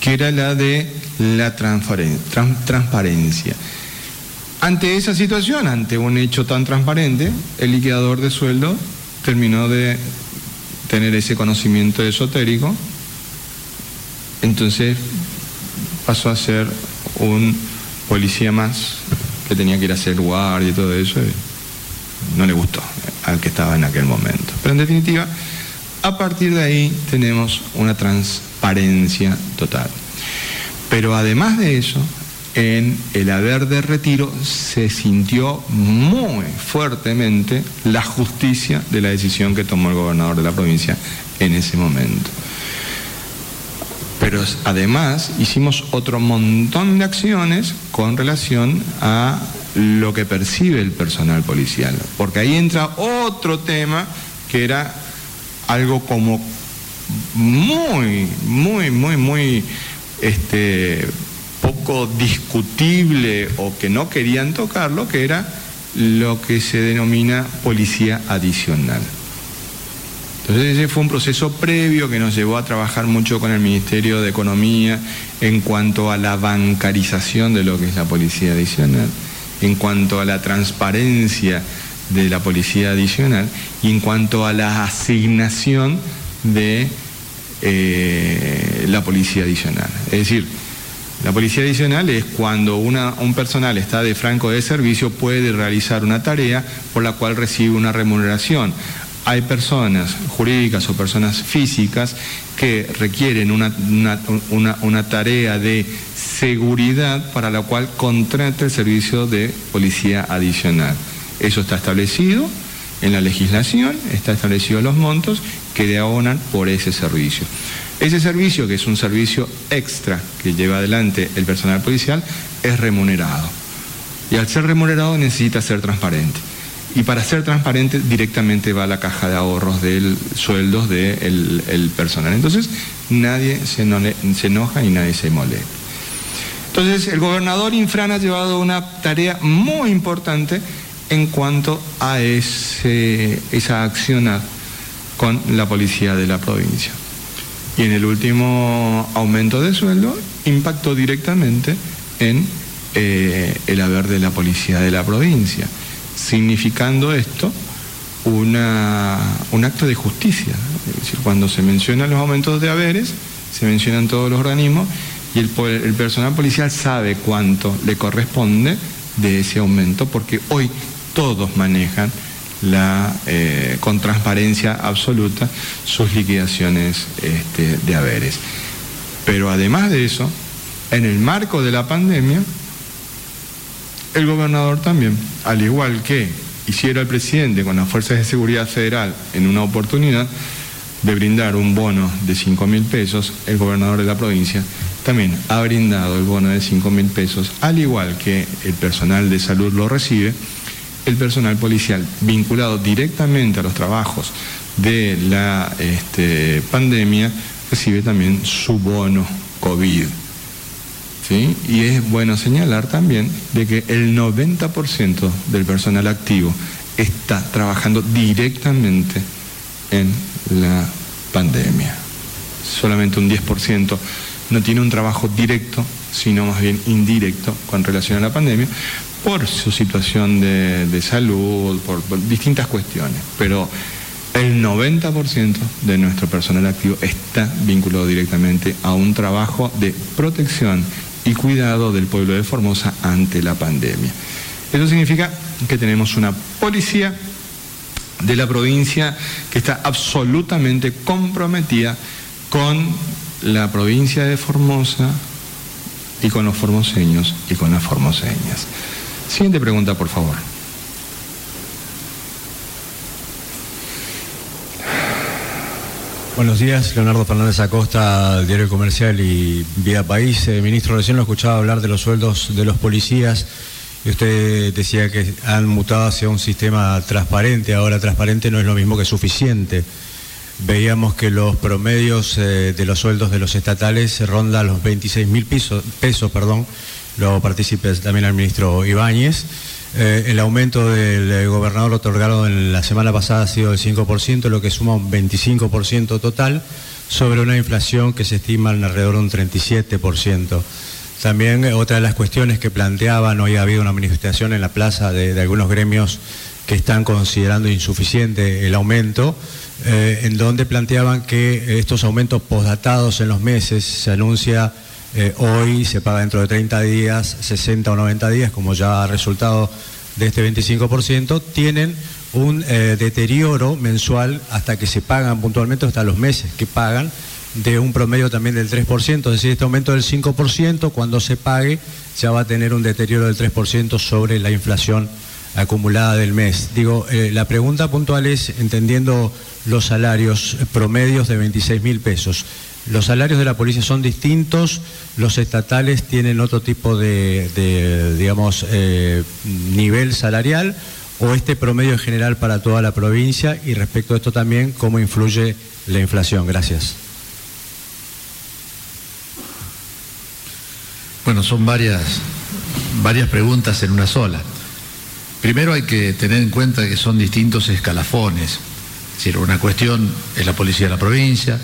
que era la de la transparencia. Ante esa situación, ante un hecho tan transparente, el liquidador de sueldo terminó de tener ese conocimiento esotérico, entonces pasó a ser un policía más que tenía que ir a hacer guardia y todo eso, no le gustó al que estaba en aquel momento. Pero en definitiva, a partir de ahí tenemos una transparencia total. Pero además de eso, en el haber de retiro se sintió muy fuertemente la justicia de la decisión que tomó el gobernador de la provincia en ese momento. Pero además hicimos otro montón de acciones con relación a lo que percibe el personal policial, porque ahí entra otro tema que era algo como muy, muy, muy, muy este, poco discutible o que no querían tocarlo, que era lo que se denomina policía adicional. Entonces ese fue un proceso previo que nos llevó a trabajar mucho con el Ministerio de Economía en cuanto a la bancarización de lo que es la policía adicional, en cuanto a la transparencia de la policía adicional y en cuanto a la asignación de eh, la policía adicional. Es decir, la policía adicional es cuando un personal está de franco de servicio puede realizar una tarea por la cual recibe una remuneración. Hay personas jurídicas o personas físicas que requieren una, una tarea de seguridad para la cual contrata el servicio de policía adicional. Eso está establecido en la legislación, está establecido los montos que le abonan por ese servicio. Ese servicio, que es un servicio extra que lleva adelante el personal policial, es remunerado. Y al ser remunerado necesita ser transparente. Y para ser transparente directamente va a la caja de ahorros del sueldos del personal. Entonces nadie se, se enoja y nadie se molesta. Entonces el gobernador Infran ha llevado una tarea muy importante en cuanto a esa acción con la policía de la provincia y en el último aumento de sueldo impactó directamente en eh, el haber de la policía de la provincia, significando esto una, un acto de justicia. Es decir, cuando se mencionan los aumentos de haberes, se mencionan todos los organismos y el personal policial sabe cuánto le corresponde de ese aumento, porque hoy todos manejan la, eh, con transparencia absoluta sus liquidaciones este, de haberes. Pero además de eso, en el marco de la pandemia, el gobernador también, al igual que hiciera el presidente con las Fuerzas de Seguridad Federal en una oportunidad de brindar un bono de 5 mil pesos, el gobernador de la provincia también ha brindado el bono de 5 mil pesos, al igual que el personal de salud lo recibe, el personal policial vinculado directamente a los trabajos de la este, pandemia recibe también su bono COVID. ¿sí? Y es bueno señalar también de que el 90% del personal activo está trabajando directamente en la pandemia. Solamente un 10% no tiene un trabajo directo, sino más bien indirecto con relación a la pandemia, por su situación de, salud, por, distintas cuestiones. Pero el 90% de nuestro personal activo está vinculado directamente a un trabajo de protección y cuidado del pueblo de Formosa ante la pandemia. Eso significa que tenemos una policía de la provincia que está absolutamente comprometida con la provincia de Formosa y con los formoseños y con las formoseñas. Siguiente pregunta, por favor. Buenos días, Leonardo Fernández Acosta, Diario Comercial y Vía País. Eh, ministro, recién lo escuchaba hablar de los sueldos de los policías y usted decía que han mutado hacia un sistema transparente. Ahora, transparente no es lo mismo que suficiente. Veíamos que los promedios eh, de los sueldos de los estatales rondan los 26 mil pesos, perdón. Lo participe también el ministro Ibáñez. Eh, el aumento del eh, gobernador otorgado en la semana pasada ha sido del 5%, lo que suma un 25% total, sobre una inflación que se estima alrededor de un 37%. También eh, otra de las cuestiones que planteaban, hoy ha habido una manifestación en la plaza de, algunos gremios que están considerando insuficiente el aumento, en donde planteaban que estos aumentos posdatados en los meses se anuncia eh, hoy se paga dentro de 30 días, 60 o 90 días, como ya ha resultado de este 25%, tienen un eh, deterioro mensual hasta que se pagan puntualmente, hasta los meses que pagan, de un promedio también del 3%, es decir, este aumento del 5%, cuando se pague, ya va a tener un deterioro del 3% sobre la inflación acumulada del mes. Digo, eh, la pregunta puntual es, entendiendo los salarios promedios de 26 mil pesos, los salarios de la policía son distintos, los estatales tienen otro tipo de, digamos, eh, nivel salarial o este promedio en general para toda la provincia y respecto a esto también, ¿cómo influye la inflación? Gracias. Bueno, son varias, varias preguntas en una sola. Primero hay que tener en cuenta que son distintos escalafones. Es decir, una cuestión es la policía de la provincia,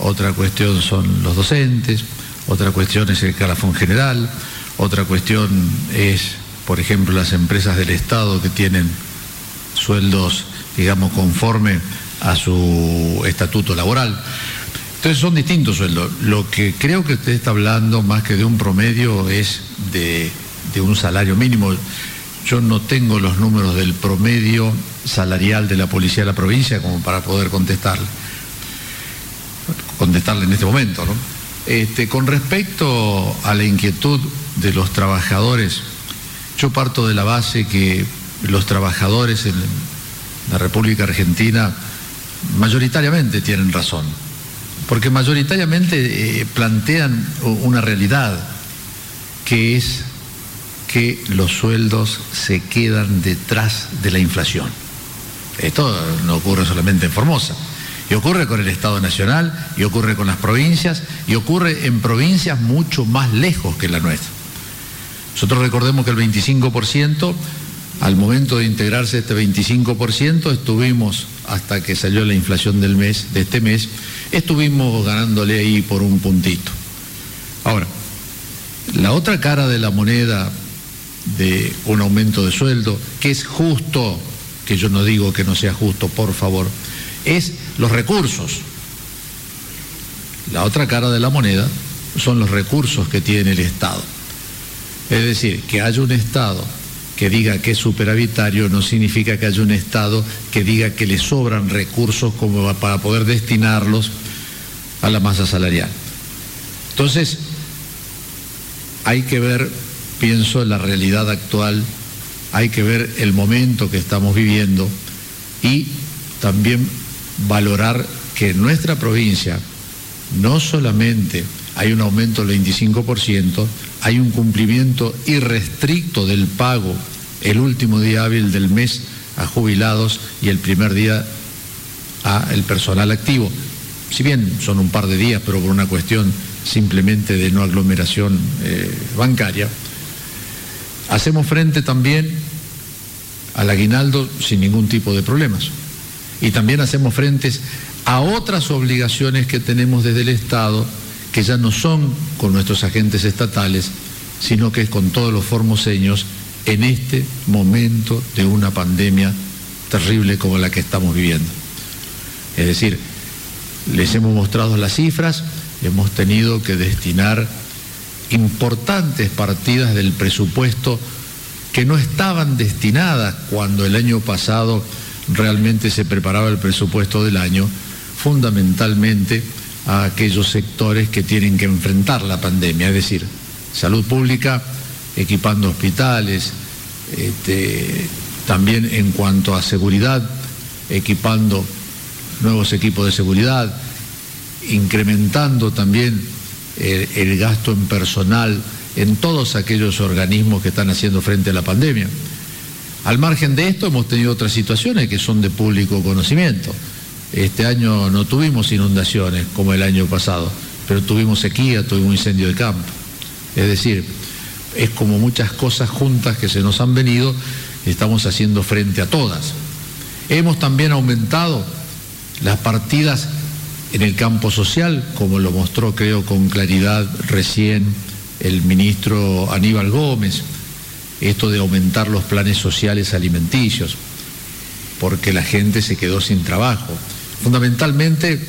otra cuestión son los docentes, otra cuestión es el calafón general, otra cuestión es, por ejemplo, las empresas del Estado que tienen sueldos, digamos, conforme a su estatuto laboral. Entonces son distintos sueldos. Lo que creo que usted está hablando más que de un promedio es de, de un salario mínimo. Yo no tengo los números del promedio salarial de la policía de la provincia como para poder contestarle contestarle en este momento. ¿no? Este, con respecto a la inquietud de los trabajadores, yo parto de la base que los trabajadores en la República Argentina mayoritariamente tienen razón, porque mayoritariamente eh, plantean una realidad que es que los sueldos se quedan detrás de la inflación. Esto no ocurre solamente en Formosa. Y ocurre con el Estado Nacional, y ocurre con las provincias, y ocurre en provincias mucho más lejos que la nuestra. Nosotros recordemos que el 25%, al momento de integrarse este 25%, estuvimos, hasta que salió la inflación del mes, de este mes, estuvimos ganándole ahí por un puntito. Ahora, la otra cara de la moneda de un aumento de sueldo, que es justo, que yo no digo que no sea justo, por favor, es los recursos. La otra cara de la moneda son los recursos que tiene el Estado. Es decir, que haya un Estado que diga que es superavitario no significa que haya un Estado que diga que le sobran recursos como para poder destinarlos a la masa salarial. Entonces, hay que ver, pienso, la realidad actual, hay que ver el momento que estamos viviendo y también valorar que en nuestra provincia no solamente hay un aumento del 25%, hay un cumplimiento irrestricto del pago el último día hábil del mes a jubilados y el primer día a el personal activo. Si bien son un par de días, pero por una cuestión simplemente de no aglomeración eh, bancaria, hacemos frente también al aguinaldo sin ningún tipo de problemas y también hacemos frentes a otras obligaciones que tenemos desde el Estado, que ya no son con nuestros agentes estatales, sino que es con todos los formoseños en este momento de una pandemia terrible como la que estamos viviendo. Es decir, les hemos mostrado las cifras, hemos tenido que destinar importantes partidas del presupuesto que no estaban destinadas cuando el año pasado realmente se preparaba el presupuesto del año, fundamentalmente a aquellos sectores que tienen que enfrentar la pandemia, es decir, salud pública, equipando hospitales, este, también en cuanto a seguridad, equipando nuevos equipos de seguridad, incrementando también el, gasto en personal en todos aquellos organismos que están haciendo frente a la pandemia. Al margen de esto hemos tenido otras situaciones que son de público conocimiento. Este año no tuvimos inundaciones como el año pasado, pero tuvimos sequía, tuvimos incendio de campo. Es decir, es como muchas cosas juntas que se nos han venido, estamos haciendo frente a todas. Hemos también aumentado las partidas en el campo social, como lo mostró creo con claridad recién el ministro Aníbal Gómez, esto de aumentar los planes sociales alimenticios, porque la gente se quedó sin trabajo. Fundamentalmente,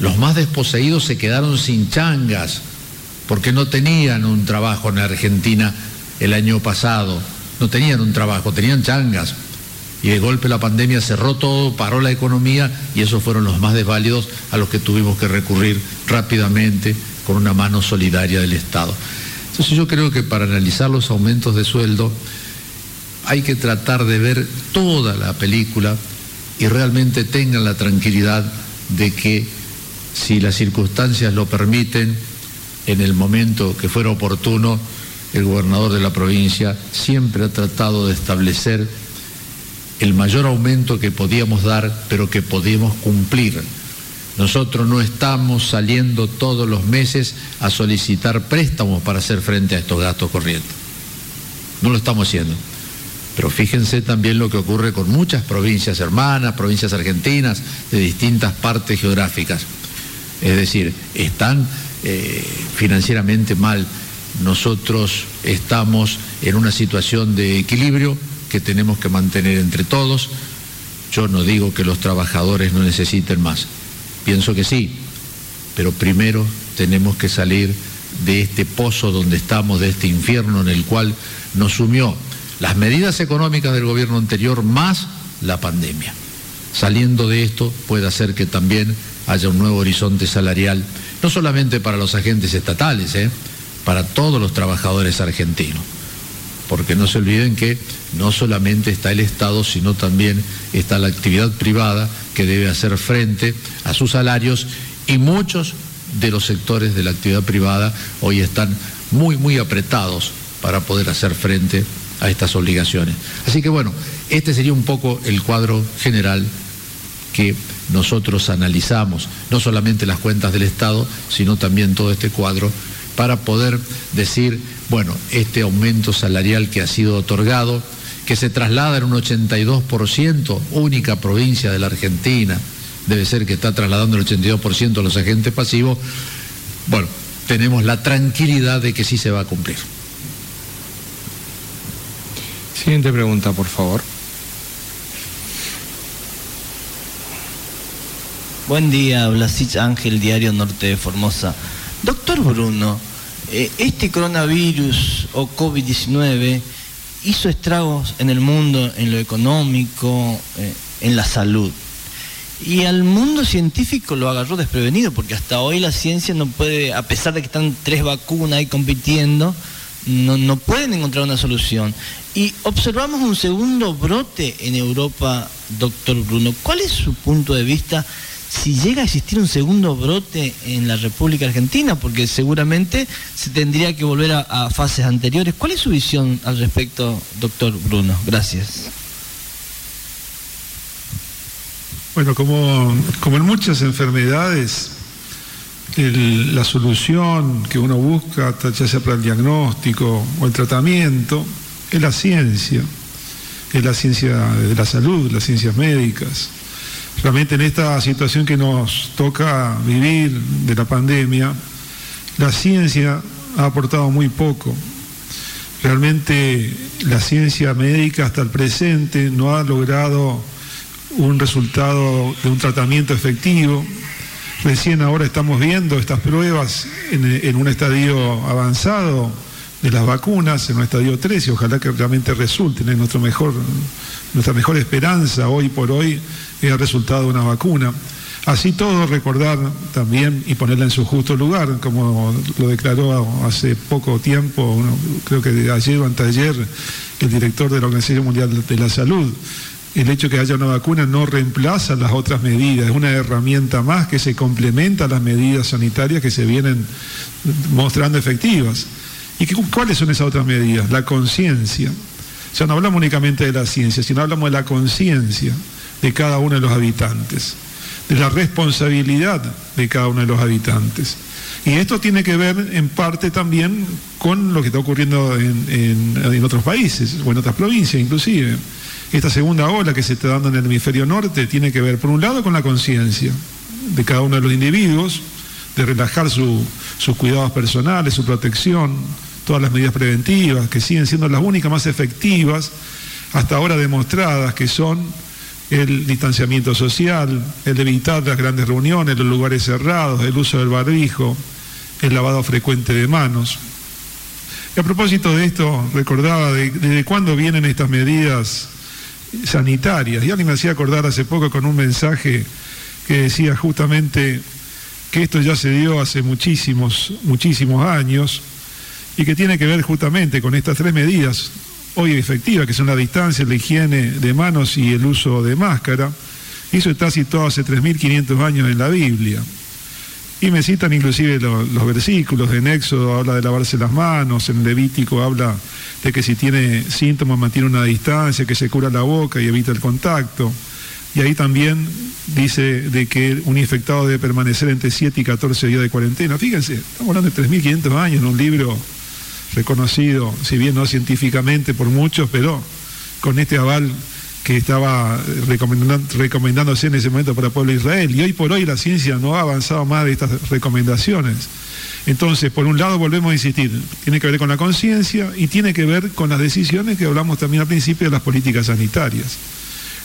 los más desposeídos se quedaron sin changas, porque no tenían un trabajo en Argentina el año pasado, no tenían un trabajo, tenían changas. Y de golpe la pandemia cerró todo, paró la economía y esos fueron los más desválidos a los que tuvimos que recurrir rápidamente con una mano solidaria del Estado. Entonces yo creo que para analizar los aumentos de sueldo hay que tratar de ver toda la película y realmente tengan la tranquilidad de que si las circunstancias lo permiten, en el momento que fuera oportuno, el gobernador de la provincia siempre ha tratado de establecer el mayor aumento que podíamos dar, pero que podíamos cumplir nosotros no estamos saliendo todos los meses a solicitar préstamos para hacer frente a estos gastos corrientes. No lo estamos haciendo. Pero fíjense también lo que ocurre con muchas provincias hermanas, provincias argentinas, de distintas partes geográficas. Es decir, están eh, financieramente mal. Nosotros estamos en una situación de equilibrio que tenemos que mantener entre todos. Yo no digo que los trabajadores no necesiten más. Pienso que sí, pero primero tenemos que salir de este pozo donde estamos, de este infierno en el cual nos sumió las medidas económicas del gobierno anterior más la pandemia. Saliendo de esto puede hacer que también haya un nuevo horizonte salarial, no solamente para los agentes estatales, ¿eh? para todos los trabajadores argentinos. Porque no se olviden que no solamente está el Estado, sino también está la actividad privada que debe hacer frente a sus salarios y muchos de los sectores de la actividad privada hoy están muy, muy apretados para poder hacer frente a estas obligaciones. Así que bueno, este sería un poco el cuadro general que nosotros analizamos, no solamente las cuentas del Estado, sino también todo este cuadro, para poder decir, bueno, este aumento salarial que ha sido otorgado, que se traslada en un 82%, única provincia de la Argentina, debe ser que está trasladando el 82% a los agentes pasivos, bueno, tenemos la tranquilidad de que sí se va a cumplir. Siguiente pregunta, por favor. Buen día, Blasich Ángel, Diario Norte de Formosa. Doctor Bruno, eh, este coronavirus o COVID-19 hizo estragos en el mundo, en lo económico, eh, en la salud. Y al mundo científico lo agarró desprevenido, porque hasta hoy la ciencia no puede, a pesar de que están tres vacunas ahí compitiendo, no, no pueden encontrar una solución. Y observamos un segundo brote en Europa, doctor Bruno. ¿Cuál es su punto de vista si llega a existir un segundo brote en la República Argentina, porque seguramente se tendría que volver a, fases anteriores. ¿Cuál es su visión al respecto, doctor Bruno? Gracias. Bueno, como, en muchas enfermedades, la solución que uno busca, ya sea para el diagnóstico o el tratamiento, es la ciencia, es la ciencia de la salud, las ciencias médicas. Realmente en esta situación que nos toca vivir de la pandemia, la ciencia ha aportado muy poco. Realmente la ciencia médica hasta el presente no ha logrado un resultado de un tratamiento efectivo. Recién ahora estamos viendo estas pruebas en, un estadio avanzado de las vacunas, en un estadio 3, y ojalá que realmente resulten. Es mejor, nuestra mejor esperanza hoy por hoy es el resultado de una vacuna. Así todo, recordar también y ponerla en su justo lugar, como lo declaró hace poco tiempo, creo que de ayer o anteayer, el director de la Organización Mundial de la Salud. El hecho de que haya una vacuna no reemplaza las otras medidas, es una herramienta más que se complementa a las medidas sanitarias que se vienen mostrando efectivas. ¿Y cuáles son esas otras medidas? La conciencia. O sea, no hablamos únicamente de la ciencia, sino hablamos de la conciencia de cada uno de los habitantes de la responsabilidad de cada uno de los habitantes. Y esto tiene que ver en parte también con lo que está ocurriendo en, otros países o en otras provincias inclusive. Esta segunda ola que se está dando en el hemisferio norte tiene que ver, por un lado, con la conciencia de cada uno de los individuos, de relajar sus cuidados personales, su protección, todas las medidas preventivas, que siguen siendo las únicas más efectivas hasta ahora demostradas, que son el distanciamiento social, el evitar las grandes reuniones, los lugares cerrados, el uso del barbijo, el lavado frecuente de manos. Y a propósito de esto, recordaba de, desde cuándo vienen estas medidas sanitarias. Y alguien me hacía acordar hace poco con un mensaje que decía justamente que esto ya se dio hace muchísimos, muchísimos años y que tiene que ver justamente con estas tres medidas hoy efectiva, que son la distancia, la higiene de manos y el uso de máscara. Eso está situado hace 3.500 años en la Biblia. Y me citan inclusive los, versículos, en Éxodo habla de lavarse las manos, en Levítico habla de que si tiene síntomas mantiene una distancia, que se cura la boca y evita el contacto. Y ahí también dice de que un infectado debe permanecer entre 7 y 14 días de cuarentena. Fíjense, estamos hablando de 3.500 años en un libro reconocido, si bien no científicamente por muchos, pero con este aval que estaba recomendándose en ese momento para el pueblo de Israel. Y hoy por hoy la ciencia no ha avanzado más de estas recomendaciones. Entonces, por un lado, volvemos a insistir, tiene que ver con la conciencia y tiene que ver con las decisiones que hablamos también al principio de las políticas sanitarias.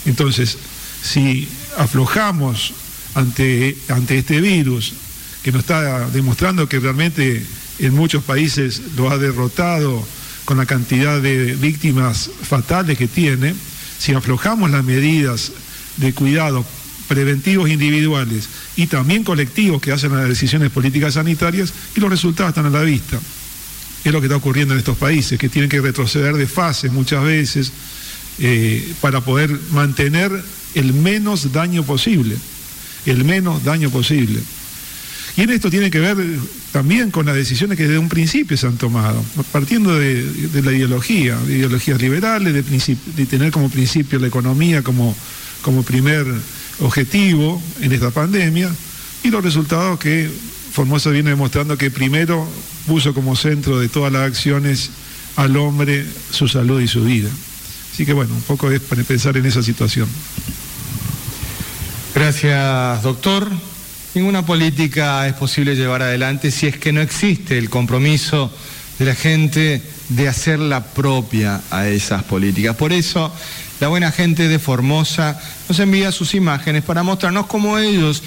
Entonces, si aflojamos ante, ante este virus, que nos está demostrando que realmente en muchos países lo ha derrotado con la cantidad de víctimas fatales que tiene, si aflojamos las medidas de cuidado preventivos individuales y también colectivos que hacen las decisiones políticas sanitarias, y los resultados están a la vista. Es lo que está ocurriendo en estos países, que tienen que retroceder de fases muchas veces eh, para poder mantener el menos daño posible, el menos daño posible. Y en esto tiene que ver también con las decisiones que desde un principio se han tomado, partiendo de, la ideología, de ideologías liberales, de, tener como principio la economía como, como primer objetivo en esta pandemia, y los resultados que Formosa viene demostrando que primero puso como centro de todas las acciones al hombre, su salud y su vida. Así que bueno, un poco es para pensar en esa situación. Gracias, doctor. Ninguna política es posible llevar adelante si es que no existe el compromiso de la gente de hacerla propia a esas políticas. Por eso, la buena gente de Formosa nos envía sus imágenes para mostrarnos cómo ellos